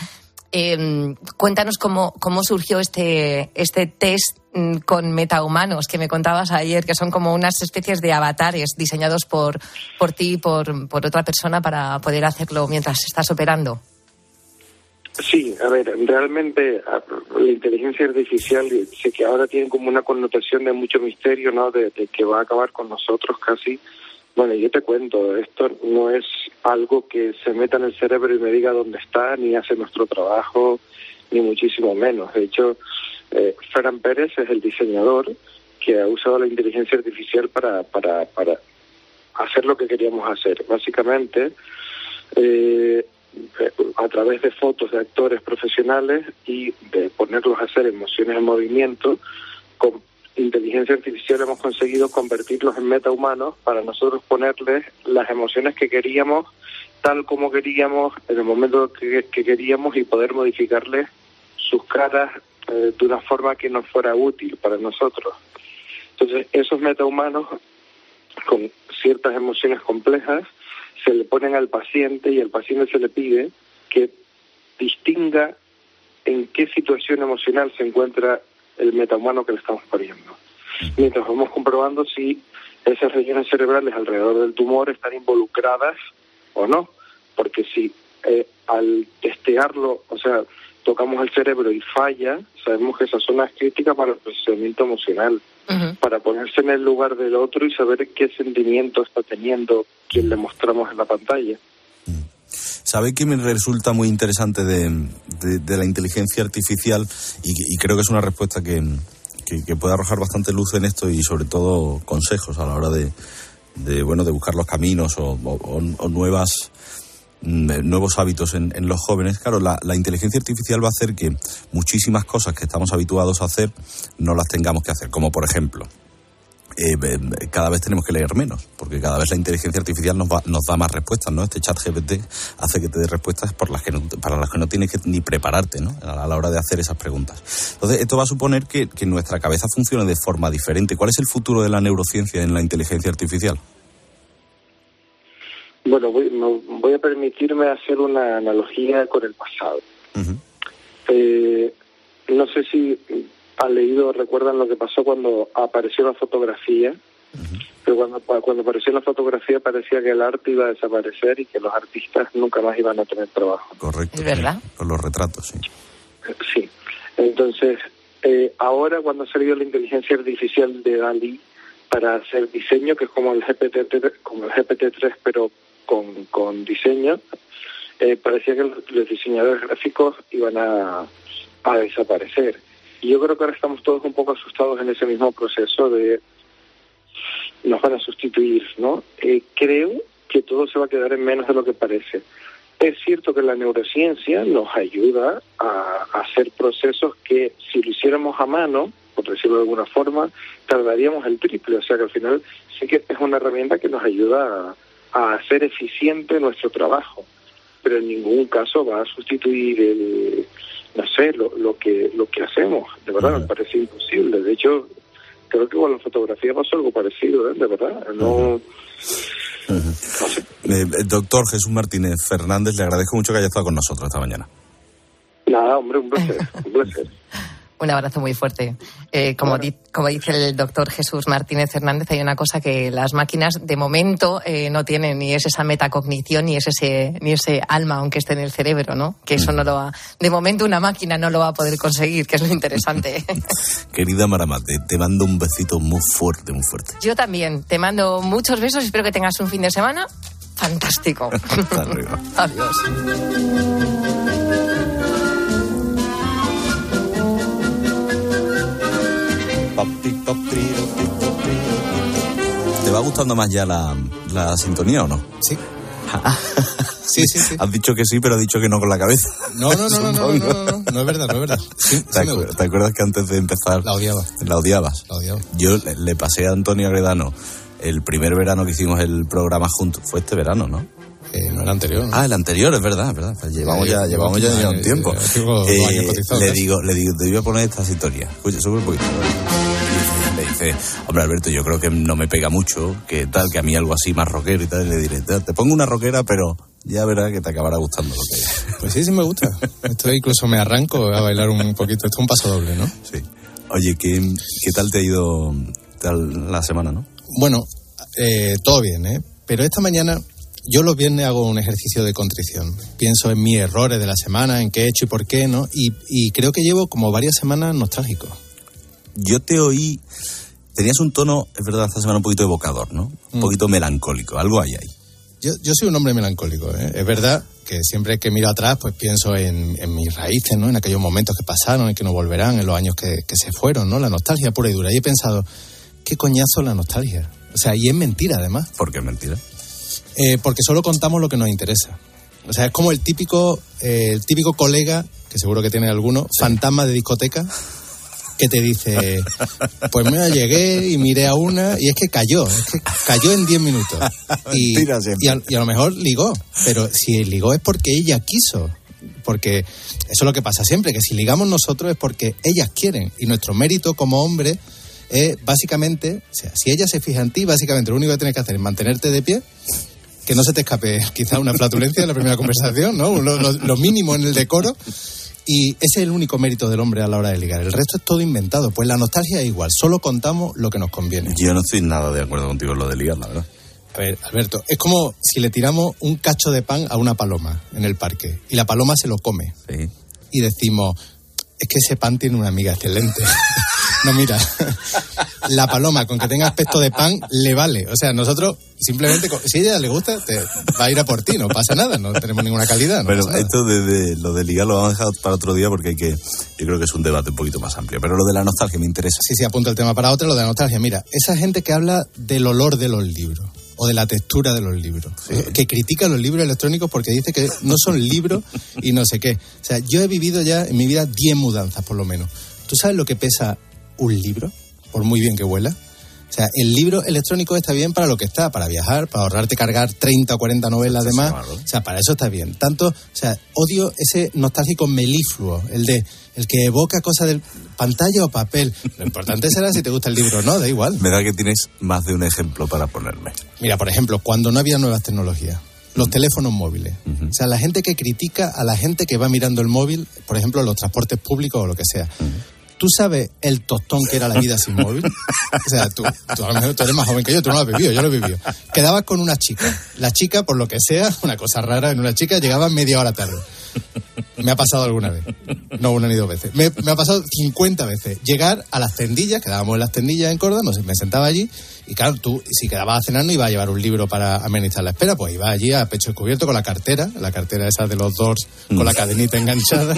S32: Em, cuéntanos cómo, cómo surgió este, este test mm, con metahumanos que me contabas ayer, que son como unas especies de avatares diseñados por, por ti y por, por otra persona para poder hacerlo mientras estás operando.
S35: Sí, a ver, realmente la inteligencia artificial sé que ahora tiene como una connotación de mucho misterio, ¿no? de que va a acabar con nosotros casi bueno, yo te cuento, esto no es algo que se meta en el cerebro y me diga dónde está, ni hace nuestro trabajo, ni muchísimo menos. De hecho, eh, Ferran Pérez es el diseñador que ha usado la inteligencia artificial para, para, para hacer lo que queríamos hacer. Básicamente, eh, a través de fotos de actores profesionales y de ponerlos a hacer emociones en movimiento, con inteligencia artificial hemos conseguido convertirlos en metahumanos para nosotros ponerles las emociones que queríamos tal como queríamos en el momento que, queríamos y poder modificarles sus caras eh, de una forma que nos fuera útil para nosotros. Entonces, esos metahumanos con ciertas emociones complejas se le ponen al paciente y al paciente se le pide que distinga en qué situación emocional se encuentra el metahumano que le estamos poniendo. Mientras vamos comprobando si esas regiones cerebrales alrededor del tumor están involucradas o no. Porque si eh, al testearlo, o sea, tocamos el cerebro y falla, sabemos que esa zona es crítica para el procesamiento emocional, para ponerse en el lugar del otro y saber qué sentimiento está teniendo quien le mostramos en la pantalla.
S22: ¿Sabe que me resulta muy interesante de, la inteligencia artificial? Y, creo que es una respuesta que, puede arrojar bastante luz en esto y sobre todo consejos a la hora de, bueno, de buscar los caminos o, nuevas mm, eh, nuevos hábitos en, los jóvenes, claro, la, la inteligencia artificial va a hacer que muchísimas cosas que estamos habituados a hacer no las tengamos que hacer, como por ejemplo, eh, cada vez tenemos que leer menos, porque cada vez la inteligencia artificial nos, va- nos da más respuestas, ¿no? Este chat GPT hace que te dé respuestas por las que no- para las que no tienes que ni prepararte, ¿no? A la, hora de hacer esas preguntas. Entonces, esto va a suponer que, que nuestra cabeza funcione de forma diferente. ¿Cuál es el futuro de la neurociencia en la inteligencia artificial?
S35: Bueno, voy, me voy a permitirme hacer una analogía con el pasado. Eh, no sé si han leído recuerdan lo que pasó cuando apareció la fotografía, pero cuando, cuando apareció la fotografía parecía que el arte iba a desaparecer y que los artistas nunca más iban a tener trabajo.
S22: Correcto.
S33: Es verdad.
S22: Con los retratos, sí.
S35: Sí. Entonces, eh, ahora cuando ha salido la inteligencia artificial de DALI para hacer diseño, que es como el GPT, como el GPT-3, pero con, con diseño, eh, parecía que los, los diseñadores gráficos iban a, a desaparecer. Y yo creo que ahora estamos todos un poco asustados en ese mismo proceso de nos van a sustituir, ¿no? Eh, creo que todo se va a quedar en menos de lo que parece. Es cierto que la neurociencia nos ayuda a, hacer procesos que si lo hiciéramos a mano, por decirlo de alguna forma, tardaríamos el triple. O sea que al final sí que es una herramienta que nos ayuda a, a hacer eficiente nuestro trabajo, pero en ningún caso va a sustituir el, no sé, lo, lo que lo que hacemos. De verdad, me parece imposible. De hecho, creo que con la fotografía pasó algo parecido, ¿eh? De verdad. No...
S22: Eh, doctor Jesús Martínez Fernández, le agradezco mucho que haya estado con nosotros esta mañana.
S35: Nada, hombre, un placer, un placer.
S33: Un abrazo muy fuerte. Eh, como, di- como dice el doctor Jesús Martínez Hernández, hay una cosa que las máquinas de momento eh, no tienen, ni es esa metacognición, ni es ese, ni ese alma, aunque esté en el cerebro, ¿no? Que eso no lo va. De momento una máquina no lo va a poder conseguir, que es lo interesante.
S22: Querida Maramate, te mando un besito muy fuerte, muy fuerte.
S33: Yo también te mando muchos besos y espero que tengas un fin de semana fantástico.
S22: Hasta arriba.
S33: Adiós.
S22: Va gustando más ya la, la sintonía o no?
S36: Sí. Sí, sí, sí.
S22: Has dicho que sí, pero has dicho que no con la cabeza.
S36: No, no, no, no, no, no, no, no, no es verdad, no es verdad. Sí,
S22: ¿Te,
S36: sí
S22: te acuerdas que antes de empezar...
S36: La odiaba.
S22: La odiabas.
S36: La odiaba.
S22: Yo le, le pasé a Antonio Agredano el primer verano que hicimos el programa juntos. Fue este verano, ¿no?
S36: Eh, no el anterior. ¿no?
S22: Ah, el anterior, es verdad, es verdad. Pues llevamos
S36: Eh,
S22: ya, llevamos ya, un tiempo.
S36: eh,
S22: Eh, le
S36: casi.
S22: digo, le digo, te voy a poner esta sintonía. Escucha, sube un poquito. Dice, hombre Alberto, yo creo que no me pega mucho, que tal, que a mí algo así más rockero y tal. Y le diré, te pongo una rockera, pero ya verás que te acabará gustando lo que
S36: Pues sí, sí me gusta. Esto incluso me arranco a bailar un poquito. Esto es un paso doble, ¿no?
S22: Sí. Oye, ¿qué, qué tal te ha ido tal la semana, no?
S36: Bueno, eh, todo bien, ¿eh? Pero esta mañana yo los viernes hago un ejercicio de contrición. Pienso en mis errores de la semana, en qué he hecho y por qué, ¿no? Y, y creo que llevo como varias semanas nostálgico.
S22: Yo te oí, tenías un tono, es verdad, esta semana un poquito evocador, ¿no? Un poquito melancólico, algo hay ahí.
S36: Yo, yo soy un hombre melancólico, ¿eh? Es verdad que siempre que miro atrás, pues pienso en, en mis raíces, ¿no? En aquellos momentos que pasaron y que no volverán, en los años que, que se fueron, ¿no? La nostalgia pura y dura. Y he pensado, qué coñazo la nostalgia. O sea, y es mentira, además.
S22: ¿Por qué es mentira?
S36: Eh, porque solo contamos lo que nos interesa. O sea, es como el típico, eh, el típico colega, que seguro que tiene alguno, fantasma de discoteca, que te dice, pues mira, llegué y miré a una y es que cayó, es que cayó en 10 minutos. Y, y, a, y a lo mejor ligó, pero si ligó es porque ella quiso. Porque eso es lo que pasa siempre, que si ligamos nosotros es porque ellas quieren. Y nuestro mérito como hombre es básicamente, o sea, si ella se fija en ti, básicamente lo único que tienes que hacer es mantenerte de pie, que no se te escape quizá una flatulencia en la primera conversación, ¿no? Lo, lo- lo mínimo en el decoro. Y ese es el único mérito del hombre a la hora de ligar. El resto es todo inventado. Pues la nostalgia es igual, solo contamos lo que nos conviene.
S22: Yo no estoy nada de acuerdo contigo en lo de ligar, la verdad.
S36: A ver, Alberto, es como si le tiramos un cacho de pan a una paloma en el parque y la paloma se lo come.
S22: Sí.
S36: Y decimos, es que ese pan tiene una amiga excelente. no, mira, la paloma con que tenga aspecto de pan le vale. O sea, nosotros simplemente, si a ella le gusta, te va a ir a por ti, no pasa nada, no tenemos ninguna calidad. No
S22: Pero esto de, de- lo de ligar lo vamos a dejar para otro día porque hay que, yo creo que es un debate un poquito más amplio. Pero lo de la nostalgia me interesa.
S36: Sí, sí, apunta el tema para otra, lo de la nostalgia. Mira, esa gente que habla del olor de los libros. o de la textura de los libros. Que critica los libros electrónicos porque dice que no son libros y no sé qué. O sea, yo he vivido ya en mi vida 10 mudanzas por lo menos. ¿Tú sabes lo que pesa un libro? Por muy bien que huela. O sea, el libro electrónico está bien para lo que está, para viajar, para ahorrarte cargar 30 o 40 novelas de más. O sea, para eso está bien. Tanto, o sea, odio ese nostálgico melifluo, el de el que evoca cosas del pantalla o papel. Lo importante será si te gusta el libro o no, da igual.
S22: Me da que tienes más de un ejemplo para ponerme.
S36: Mira, por ejemplo, cuando no había nuevas tecnologías, los teléfonos móviles. O sea, la gente que critica a la gente que va mirando el móvil, por ejemplo, los transportes públicos o lo que sea. ¿Tú sabes el tostón que era la vida sin móvil? O sea, tú, tú a lo mejor eres más joven que yo, tú no lo has vivido, yo lo he vivido. Quedabas con una chica. La chica, por lo que sea, una cosa rara en una chica, llegaba media hora tarde. Me ha pasado alguna vez. No una ni dos veces. Me, me ha pasado 50 veces. Llegar a las tendillas, quedábamos en las tendillas en Córdoba, no sé, me sentaba allí y claro, tú si quedabas a cenar no iba a llevar un libro para amenizar la espera, pues iba allí a pecho descubierto con la cartera, la cartera esa de los Doors con la cadenita enganchada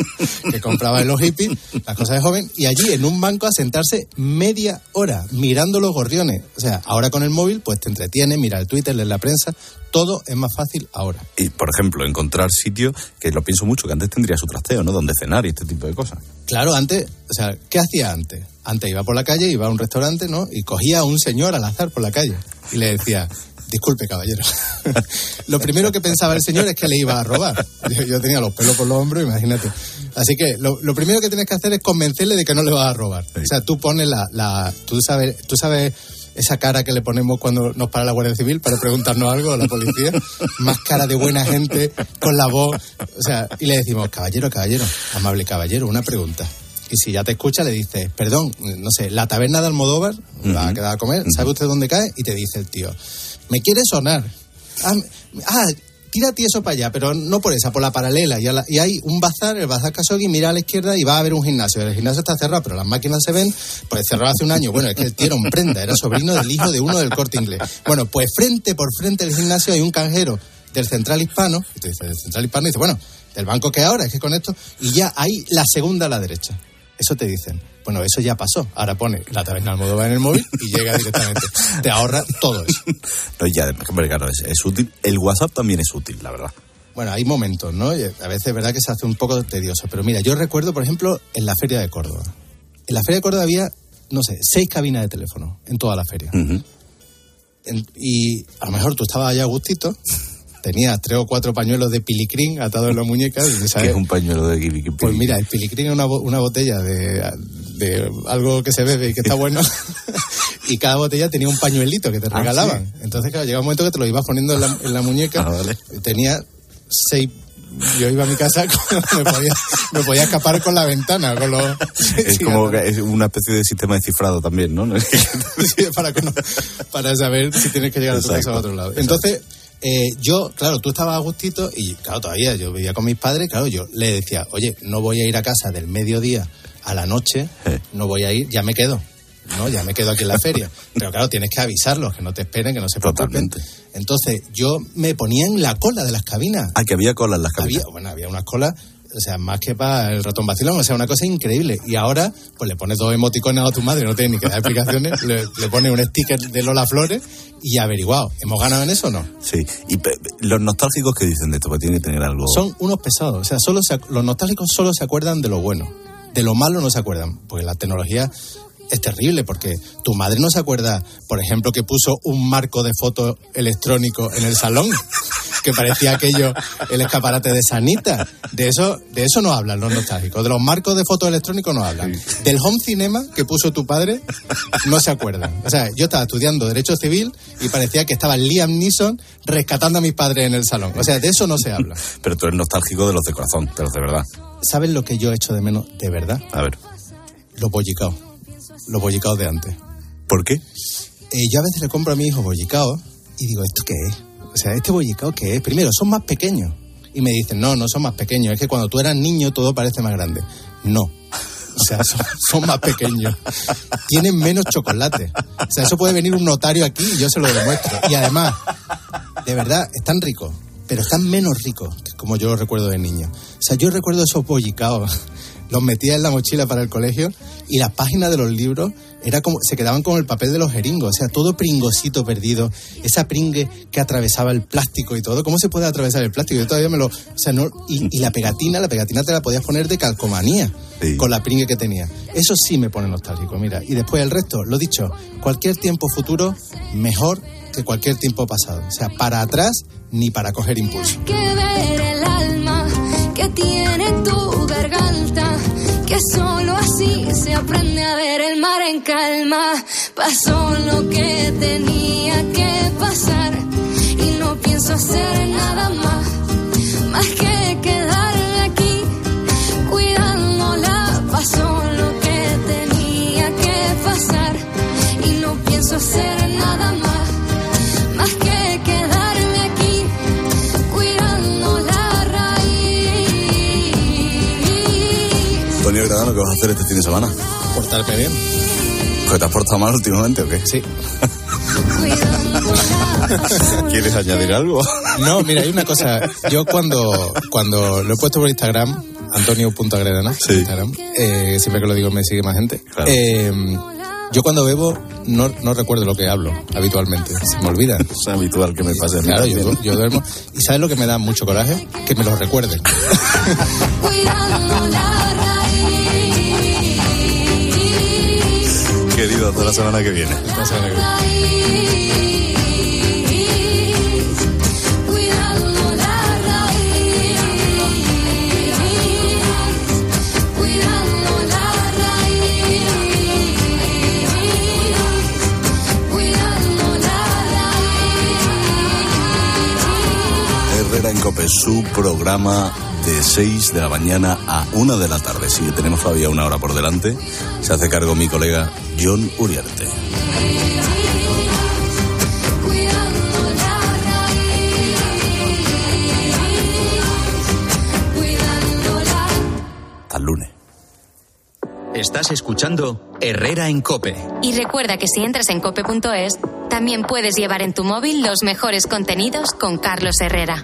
S36: que compraba en los hippies, las cosas de joven, y allí en un banco a sentarse media hora mirando los gorriones. O sea, ahora con el móvil pues te entretienes, mira el Twitter, lees la prensa, todo es más fácil ahora.
S22: Y, por ejemplo, encontrar sitio, que lo pienso mucho, que antes tendría su trasteo, ¿no? Donde cenar y este tipo de cosas.
S36: Claro, antes, o sea, ¿qué hacía antes? Antes iba por la calle, iba a un restaurante, ¿no? Y cogía a un señor al azar por la calle y le decía, disculpe, caballero. lo primero que pensaba el señor es que le iba a robar. Yo, tenía los pelos por los hombros, imagínate. Así que lo, lo primero que tienes que hacer es convencerle de que no le vas a robar. O sea, tú pones la, la tú sabes, tú sabes esa cara que le ponemos cuando nos para la Guardia Civil para preguntarnos algo a la policía, más cara de buena gente, con la voz, o sea, y le decimos, caballero, caballero, amable caballero, una pregunta. Y si ya te escucha, le dices, perdón, no sé, la taberna de Almodóvar, va a quedar a comer, ¿sabe usted dónde cae? Y te dice el tío, me quiere sonar. Ah, ah, tírate eso para allá, pero no por esa, por la paralela. Y, la- y hay un bazar, el bazar Khashoggi, mira a la izquierda y va a haber un gimnasio. El gimnasio está cerrado, pero las máquinas se ven, pues cerrado hace un año. Bueno, es que el tío era un prenda, era sobrino del hijo de uno del corte inglés. Bueno, pues frente por frente del gimnasio hay un canjero del central hispano, y tú dices, del central hispano, y dice, bueno, del banco que ahora, es que con esto, y ya hay la segunda a la derecha. Eso te dicen. Bueno, eso ya pasó. Ahora pone la taberna Almodóvar en el móvil y llega directamente. Te ahorra todo eso.
S22: No, y además, hombre, claro, es, es útil. El WhatsApp también es útil, la verdad.
S36: Bueno, hay momentos, ¿no? A veces es verdad que se hace un poco tedioso. Pero mira, yo recuerdo, por ejemplo, en la Feria de Córdoba. En la Feria de Córdoba había, no sé, seis cabinas de teléfono en toda la feria. En- y a lo mejor tú estabas allá a gustito, tenías tres o cuatro pañuelos de pilicrín atados en la muñeca. y
S22: Que
S36: ¿sabes?
S22: es un pañuelo de Gibi
S36: Pues mira, el pilicrín es una, una botella de, de algo que se bebe y que está bueno. y cada botella tenía un pañuelito que te
S22: Ah,
S36: regalaban.
S22: ¿sí?
S36: Entonces, claro, llega un momento que te lo ibas poniendo en la, en la muñeca. Tenía seis. Yo iba a mi casa, me podía, me podía escapar con la ventana. Con los,
S22: Es como que es una especie de sistema de cifrado también, ¿no?
S36: Sí, para, saber si tienes que llegar a tu casa a otro lado.
S22: exacto.
S36: Eh, yo, claro, tú estabas a gustito y, claro, todavía yo vivía con mis padres, claro, yo le decía, oye, no voy a ir a casa del mediodía a la noche, no voy a ir, ya me quedo. No, ya me quedo aquí en la feria. Pero claro, tienes que avisarlos, que no te esperen, que no se preocupen. Entonces, yo me ponía en la cola de las cabinas.
S22: Ah, que había cola en las cabinas.
S36: Había, bueno, había unas colas, o sea, más que para el ratón vacilón, o sea, una cosa increíble. Y ahora, pues le pones dos emoticones a tu madre, no tiene ni que dar explicaciones, le, le pones un sticker de Lola Flores y averiguado, ¿hemos ganado en eso o no?
S22: Sí, y pe- los nostálgicos que dicen de esto, que tiene que tener algo.
S36: Son unos pesados, o sea, solo se los nostálgicos solo se acuerdan de lo bueno, de lo malo no se acuerdan, porque la tecnología es terrible, porque tu madre no se acuerda, por ejemplo, que puso un marco de foto electrónico en el salón, que parecía aquello el escaparate de Sanita. De eso, de eso no hablan los nostálgicos, de los marcos de foto electrónicos no hablan. Del home cinema que puso tu padre, no se acuerdan. O sea, yo estaba estudiando Derecho Civil y parecía que estaba Liam Neeson rescatando a mis padres en el salón. O sea, de eso no se habla.
S22: Pero tú eres nostálgico de los de corazón, de los de verdad.
S36: ¿Sabes lo que yo echo de menos de verdad?
S22: A ver.
S36: Los bollicaos. Los bollicaos de antes.
S22: ¿Por qué?
S36: Eh, yo a veces le compro a mi hijo bollicaos y digo, ¿esto qué es? O sea, ¿este bollicao qué es? Primero, son más pequeños. Y me dicen, no, no son más pequeños. Es que cuando tú eras niño todo parece más grande. No. O sea, son, son más pequeños. Tienen menos chocolate. O sea, eso puede venir un notario aquí y yo se lo demuestro. Y además, de verdad, están ricos, pero están menos ricos que como yo los recuerdo de niño. O sea, yo recuerdo esos bollicaos, los metía en la mochila para el colegio y las páginas de los libros era como, se quedaban con el papel de los jeringos, o sea, todo pringosito perdido, esa pringue que atravesaba el plástico y todo. ¿Cómo se puede atravesar el plástico? Yo todavía me lo. O sea, no. Y, y la pegatina, la pegatina te la podías poner de calcomanía con la pringue que tenía. Eso sí me pone nostálgico, mira. Y después el resto, lo dicho, cualquier tiempo futuro mejor que cualquier tiempo pasado. O sea, para atrás ni para coger impulso.
S26: que ver el alma que tiene que solo así se aprende a ver el mar en calma. Pasó lo que tenía que pasar y no pienso hacer nada más, más que quedarme aquí cuidándola. Pasó lo que tenía que pasar y no pienso hacer nada más,
S22: Antonio Gradano, ¿qué vas a hacer este fin de semana?
S36: Portarme bien.
S22: ¿Que te has portado mal últimamente o qué?
S36: Sí.
S22: ¿Quieres añadir algo?
S36: No, mira, hay una cosa. Yo cuando, cuando lo he puesto por Instagram, Antonio.agredana,
S22: Sí.
S36: Instagram, eh, siempre que lo digo me sigue más gente. Eh, yo cuando bebo no, no recuerdo lo que hablo habitualmente, se me olvida.
S22: Es habitual que me pase a mí
S36: Claro, yo, yo duermo. ¿Y sabes lo que me da mucho coraje? Que me lo recuerden.
S22: Querido, hasta la semana que viene.
S26: Cuidando la. Cuidando la
S22: Herrera en Cope, su programa de 6 de la mañana a 1 de la tarde. Sí, tenemos todavía una hora por delante. Se hace cargo mi colega John Uriarte. El lunes.
S2: Estás escuchando Herrera en Cope.
S3: Y recuerda que si entras en cope.es, también puedes llevar en tu móvil los mejores contenidos con Carlos Herrera.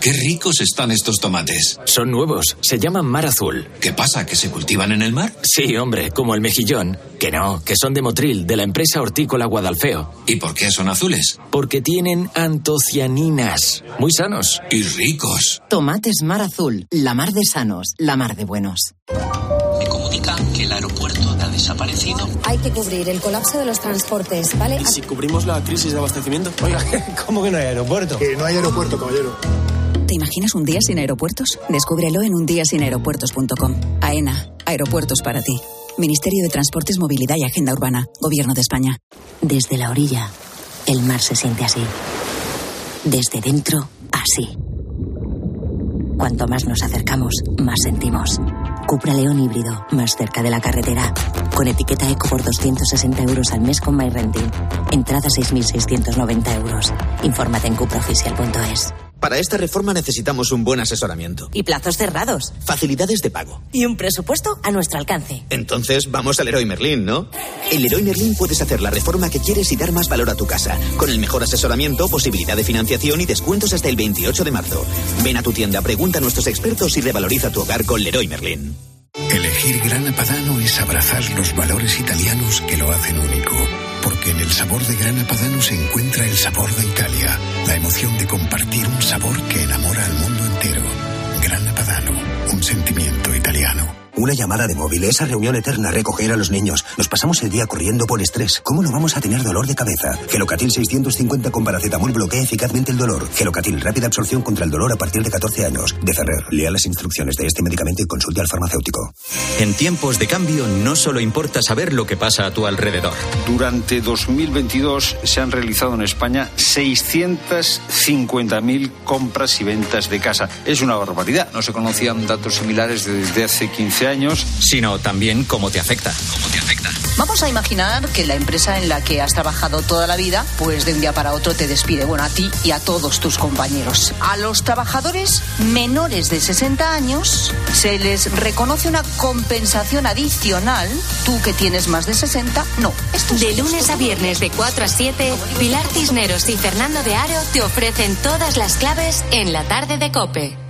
S37: Qué ricos están estos tomates.
S38: Son nuevos, se llaman mar azul.
S37: ¿Qué pasa? ¿Que se cultivan en el mar?
S38: Sí, hombre, como el mejillón. Que no, que son de Motril, de la empresa hortícola Guadalfeo.
S37: ¿Y por qué son azules?
S38: Porque tienen antocianinas. Muy sanos.
S37: Y ricos.
S39: Tomates Mar Azul, la mar de sanos, la mar de buenos.
S40: Me comunican que el aeropuerto ha desaparecido.
S41: Hay que cubrir el colapso de los transportes, ¿vale?
S40: ¿Y si cubrimos la crisis de abastecimiento? Oiga,
S41: ¿cómo que no hay aeropuerto?
S40: Que no hay aeropuerto, caballero.
S41: ¿Te imaginas un día sin aeropuertos? Descúbrelo en undiasinaeropuertos.com. AENA, aeropuertos para ti. Ministerio de Transportes, Movilidad y Agenda Urbana, Gobierno de España.
S39: Desde la orilla, el mar se siente así. Desde dentro, así. Cuanto más nos acercamos, más sentimos. Cupra León híbrido, más cerca de la carretera. Con etiqueta Eco por 260 euros al mes con MyRenting. Entrada 6.690 euros. Infórmate en cupraoficial.es.
S42: Para esta reforma necesitamos un buen asesoramiento.
S39: Y plazos cerrados.
S42: Facilidades de pago.
S39: Y un presupuesto a nuestro alcance.
S42: Entonces vamos al Leroy Merlin, ¿no? En Leroy Merlin puedes hacer la reforma que quieres y dar más valor a tu casa. Con el mejor asesoramiento, posibilidad de financiación y descuentos hasta el 28 de marzo. Ven a tu tienda, pregunta a nuestros expertos y revaloriza tu hogar con Leroy Merlin.
S43: Elegir Grana Padano es abrazar los valores italianos que lo hacen único. Porque en el sabor de Grana Padano se encuentra el sabor de Italia, la emoción de compartir un sabor que enamora al mundo entero. Grana Padano, un sentimiento italiano.
S27: Una llamada de móvil, esa reunión eterna, recoger a los niños. Nos pasamos el día corriendo por estrés. ¿Cómo no vamos a tener dolor de cabeza? Gelocatil 650 con paracetamol bloquea eficazmente el dolor. Gelocatil, rápida absorción contra el dolor a partir de 14 años. De Ferrer, lea las instrucciones de este medicamento y consulte al farmacéutico.
S2: En tiempos de cambio no solo importa saber lo que pasa a tu alrededor.
S44: Durante 2022 se han realizado en España 650.000 compras y ventas de casa. Es una barbaridad. No se conocían datos similares desde hace 15 años.
S2: Sino también cómo te afecta.
S44: ¿Cómo te afecta?
S8: Vamos a imaginar que la empresa en la que has trabajado toda la vida, pues de un día para otro te despide, bueno, a ti y a todos tus compañeros. A los trabajadores menores de 60 años se les reconoce una compensación adicional. Tú que tienes más de 60, no.
S3: de lunes a viernes de 4 a 7, Pilar Cisneros y Fernando de Aro te ofrecen todas las claves en la tarde de Cope.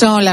S1: Son las